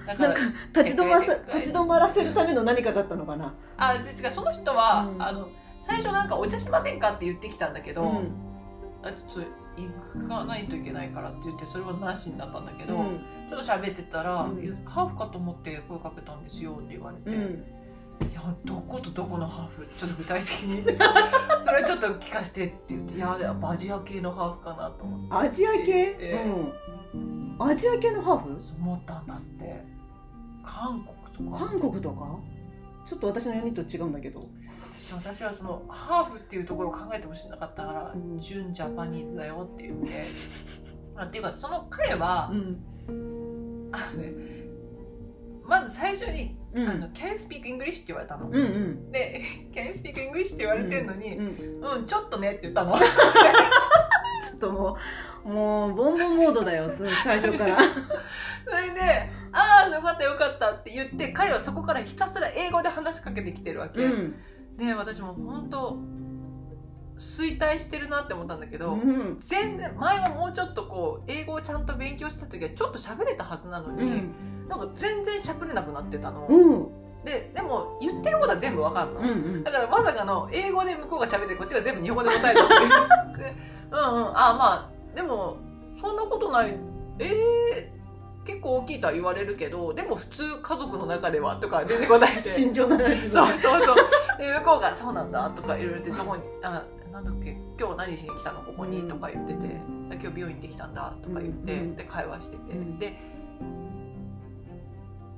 だからなんか立ち止ま立ち止まらせるための何かだったのかな。あ違うその人は、うん。あの最初なんか「お茶しませんか?」って言ってきたんだけど、うんあちょっと行かないといけないからって言ってそれはなしになったんだけど、うん。ちょっと喋ってたら、うんハーフかと思って声かけたんですよ」って言われて「うんいやどことどこのハーフ？ちょっと具体的に それちょっと聞かせて」って言って「いややっぱアジア系のハーフかな」と思ってアジア系？でうん。アジア系のハーフ？思ったんだって。韓国とか。韓国とか？ちょっと私の読みと違うんだけど私はそのハーフっていうところを考えてもしなかったからうん「純ジャパニーズだよ」って言って。あっていうかその彼は、ん。あのねまず最初に「うん。あの Can you speak English?」って言われたの、うんうん。で「Can you speak English?」って言われてんのにうん「うん、ちょっとね」って言ったの。ちょっともうもうボンボンモードだよす 最初から。それで「ああよかったよかった」って言って彼はそこからひたすら英語で話しかけてきてるわけ、うんで私も本当衰退してるなって思ったんだけど、うん。全然前はもうちょっとこう英語をちゃんと勉強した時はちょっと喋れたはずなのに、うん。なんか全然喋れなくなってたの、うん。ででも言ってることは全部わかるの、うんだからまさかの英語で向こうが喋ってこっちが全部日本語で答えるって。うんうん。あまあでもそんなことない。えー、結構大きいとは言われるけどでも普通家族の中ではとか全然答えて。慎重な話そうそうそう。で向こうが「そうなんだ」とか言われて「どこにあなんだっけ今日何しに来たのここに」とか言ってて「今日病院行ってきたんだ」とか言って、うん。で会話してて、うん。で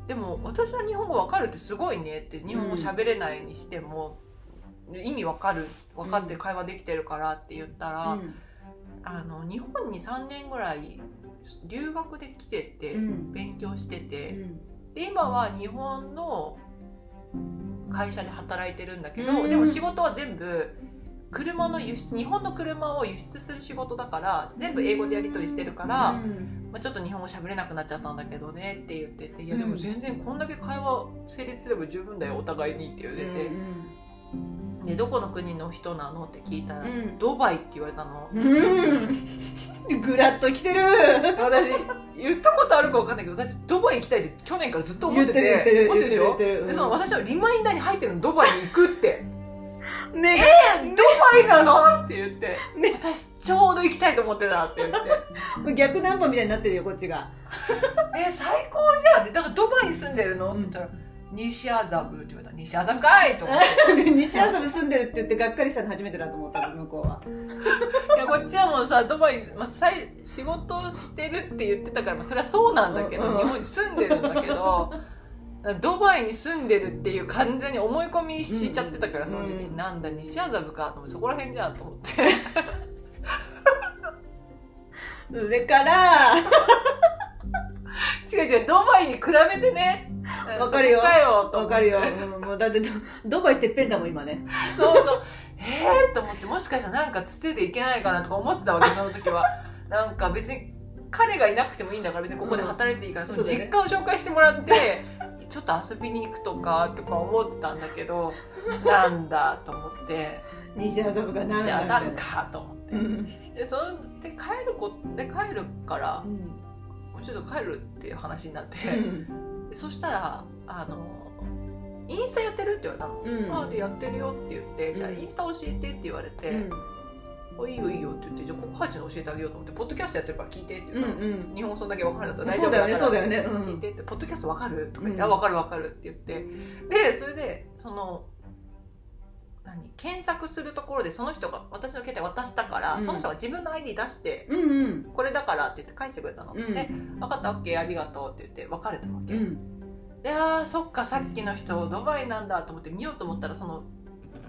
でも私は日本語わかるってすごいねって日本語喋れないにしても、意味わかる分かって会話できてるからって言ったら、うん。あの日本に3年ぐらい留学で来てて、うん。勉強してうて。ん。で今は日本の会社で働いてるんだけど、うん。でも仕事は全部車の輸出日本の車を輸出する仕事だから全部英語でやり取りしてるから、まあ、ちょっと日本語喋れなくなっちゃったんだけどねって言ってて「いやでも全然こんだけ会話成立すれば十分だよお互いに」って言って。て「でどこの国の人なの?」って聞いたら「うん。ドバイ」って言われたの。うん。グラッときてる。私言ったことあるか分かんないけど私ドバイ行きたいって去年からずっと思ってて。言ってる言ってる言ってるでその私のリマインダーに入ってるのドバイに行くって。ねドバイなの？って言って、私ちょうど行きたいと思ってたって言って。逆ナンパみたいになってるよこっちが。え最高じゃんって。だからドバイに住んでるの？って言ったら「西麻布」って言われたら「西麻布かい!」と思って。西麻布住んでるって言ってがっかりしたの初めてだと思ったの向こうは。いやこっちはもうさドバイに、まあ、さい仕事をしてるって言ってたから、まあ、それはそうなんだけど、うん日本に住んでるんだけど ドバイに住んでるっていう完全に思い込みしちゃってたから、その時に、うんなんだ西麻布かと思ってそこら辺じゃんと思って。上から 違う違うドバイに比べてね。わかるよ。わかるよ、うん、もうだってドドバイてっぺんだもん今ね。そうそう。えー、と思ってもしかしたらなんかつてでいけないかなとか思ってたわけその時は。なんか別に彼がいなくてもいいんだから別にここで働いていいから、うんその実家を紹介してもらって ちょっと遊びに行くとかとか思ってたんだけどなんだと思って。西麻布が何西麻布かと思って、うん、でそれで帰るこで帰るからうんちょっと帰るっていう話になって、うん。でそしたらあのインスタやってるって言われたの。うん。あでやってるよって言って、じゃあうんインスタ教えてって言われて、あいいよいいよって言ってじゃあここハイチの教えてあげようと思ってポッドキャストやってるから聞いてってう言ったら、んうん。日本語そんだけ分かるんだったら大丈夫だよねからそうだよねうん。聞いてってポッドキャスト分かるとか言って、うん。あ分かる分かるって言って。でそれでその何検索するところでその人が私の携帯渡したから、うん。その人が自分の ID 出してうんうん。これだからって言って返してくれたの、うん。で分かった OK ありがとうって言って別れたわけ、うん。であーそっかさっきの人ドバイなんだと思って見ようと思ったらその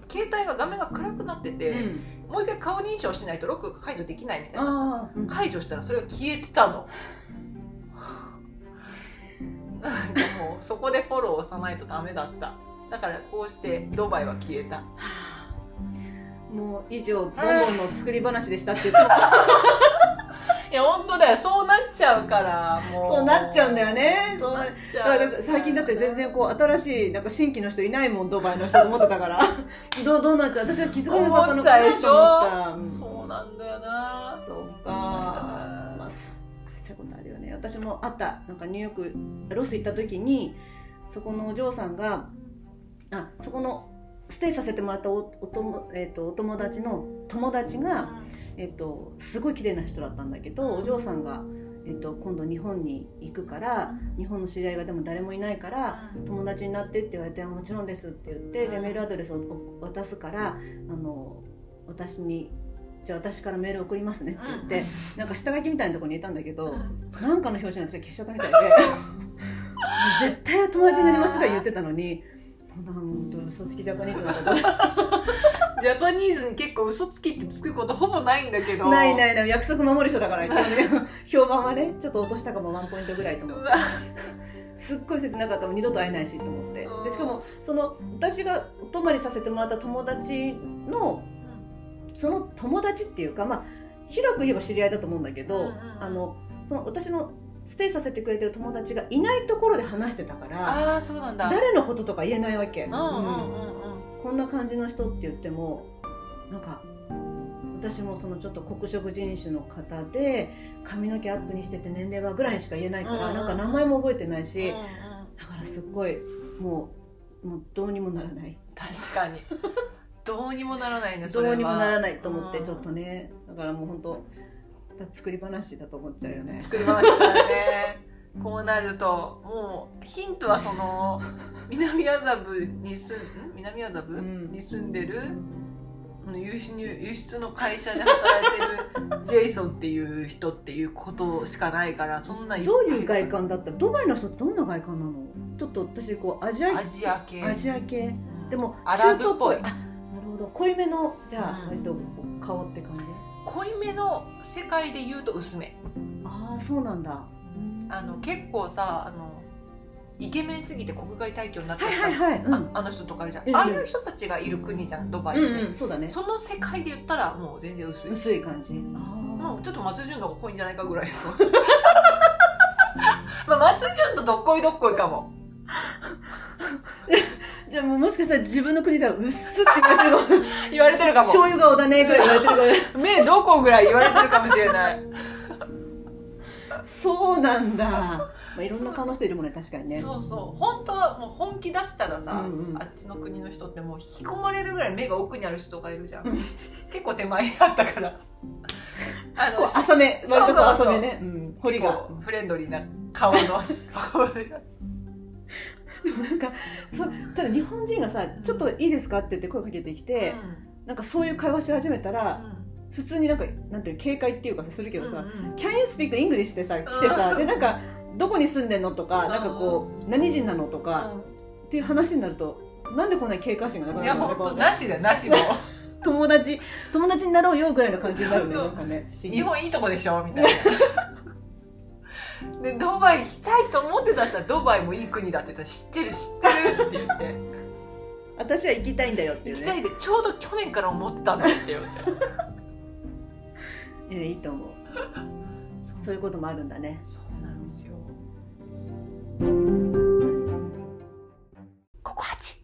携帯が画面が暗くなってて、うん。もう一回顔認証しないとロックが解除できないみたいな解除したらそれが消えてたの。なんかもうそこでフォローを押さないとダメだっただからこうしてドバイは消えた。もう以上ボンボンの作り話でしたって言っていや本当だよ。そうなっちゃうからもう。そうなっちゃうんだよね。そうなっちゃう。最近だって全然こう新しいなんか新規の人いないもんドバイの人と思ってたから。どうどうなっちゃう？私は気づかなかったのかなと思った。そうなんだよな。そうか。まあそそういうことあるよね。私もあったなんかニューヨークロス行った時にそこのお嬢さんがあそこのステイさせてもらったおおとも、えー、とお友達の友達が、えー、とすごい綺麗な人だったんだけどお嬢さんが、えー、と今度日本に行くから日本の知り合いがでも誰もいないから友達になってって言われて「もちろんです」って言ってでメールアドレスを渡すからあの私に。じゃあ私からメール送りますねって言って、なんか下書きみたいなところにいたんだけど、なんかの表紙に私が消しちゃったみたいで。絶対友達になりますとか言ってたのに本当嘘つきジャパニーズなジャパニーズに結構嘘つきってつくことほぼないんだけど。ないないない。約束守る人だから評判はねちょっと落としたかもワンポイントぐらいと思って。すっごい切なかったらもう二度と会えないしと思って。でしかもその私がお泊まりさせてもらった友達のその友達っていうかまあ広く言えば知り合いだと思うんだけど、うんうんうん。あのその私のステイさせてくれてる友達がいないところで話してたからああそうなんだ。誰のこととか言えないわけ、うんうんうんうん。こんな感じの人って言ってもなんか私もそのちょっと黒色人種の方で髪の毛アップにしてて年齢はぐらいしか言えないから、なんか名前も覚えてないし、うんうんだからすっごいもうもうどうにもならない。確かに。どうにもならないねそどれは。うにもならないと思ってうん。ちょっとね。だからもう本当作り話だと思っちゃうよね。作り話だよね こうなるともうヒントはその 南麻布に住んん？南麻布、うん。に住んでるうん。輸出輸出の会社で働いてる ジェイソンっていう人っていうことしかないからそんなどういう外観だった？ドバイの人ってどんな外観なの？ちょっと私こうアジアアジア系。アジア系。うん。でもアラブっぽい。なるほど。濃いめのじゃあうん。割と顔って感じ濃いめの世界で言うと薄め。ああそうなんだ。あの結構さあのイケメンすぎて国外退去になっちゃった、はいはいはい、うん。ああの人とかあるじゃん、ええ。ああいう人たちがいる国じゃんドバイって、うんうんそうだね。その世界で言ったらもう全然薄い、薄い感じ。あもうちょっと松潤の方が濃いんじゃないかぐらいの。まあ松潤とどっこいどっこいかも。ー じゃあもうもしかしたら自分の国では薄っって言われてるかも 言われてるかも。醤油顔だねぐらい言われてるかも 目どこぐらい言われてるかもしれない。そうなんだ、まあ、いろんな顔の人いるもんね確かにね。そうそう。本当はもう本気出したらさ、うんうん。あっちの国の人ってもう引き込まれるぐらい目が奥にある人がいるじゃん、うん。結構手前にあったから。あこう浅めそうそう割と浅めね、うん、彫りが。フレンドリーな顔の顔ででもなんかそうただ日本人がさ「ちょっといいですか?」って言って声かけてきて、なんかそういう会話し始めたら、普通になんかなんていうの警戒っていうかさするけどさ「Can you speak English?」ってさ来てさでなんか「どこに住んでんの?」とかうんなんかこう「何人なの?」とかっていう話になるとなんでこんなに警戒心がなくいやなるの本当かなしだよなしも 友達友達になろうよぐらいの感じになるねなんかね日本いいとこでしょみたいなでドバイ行きたいと思ってたらさドバイもいい国だって言ったら知ってる知ってるって言って。私は行きたいんだよってね。行きたいでちょうど去年から思ってたんだって言って。いやいいと思う。そういうこともあるんだね。そうなんですよ。ココハチ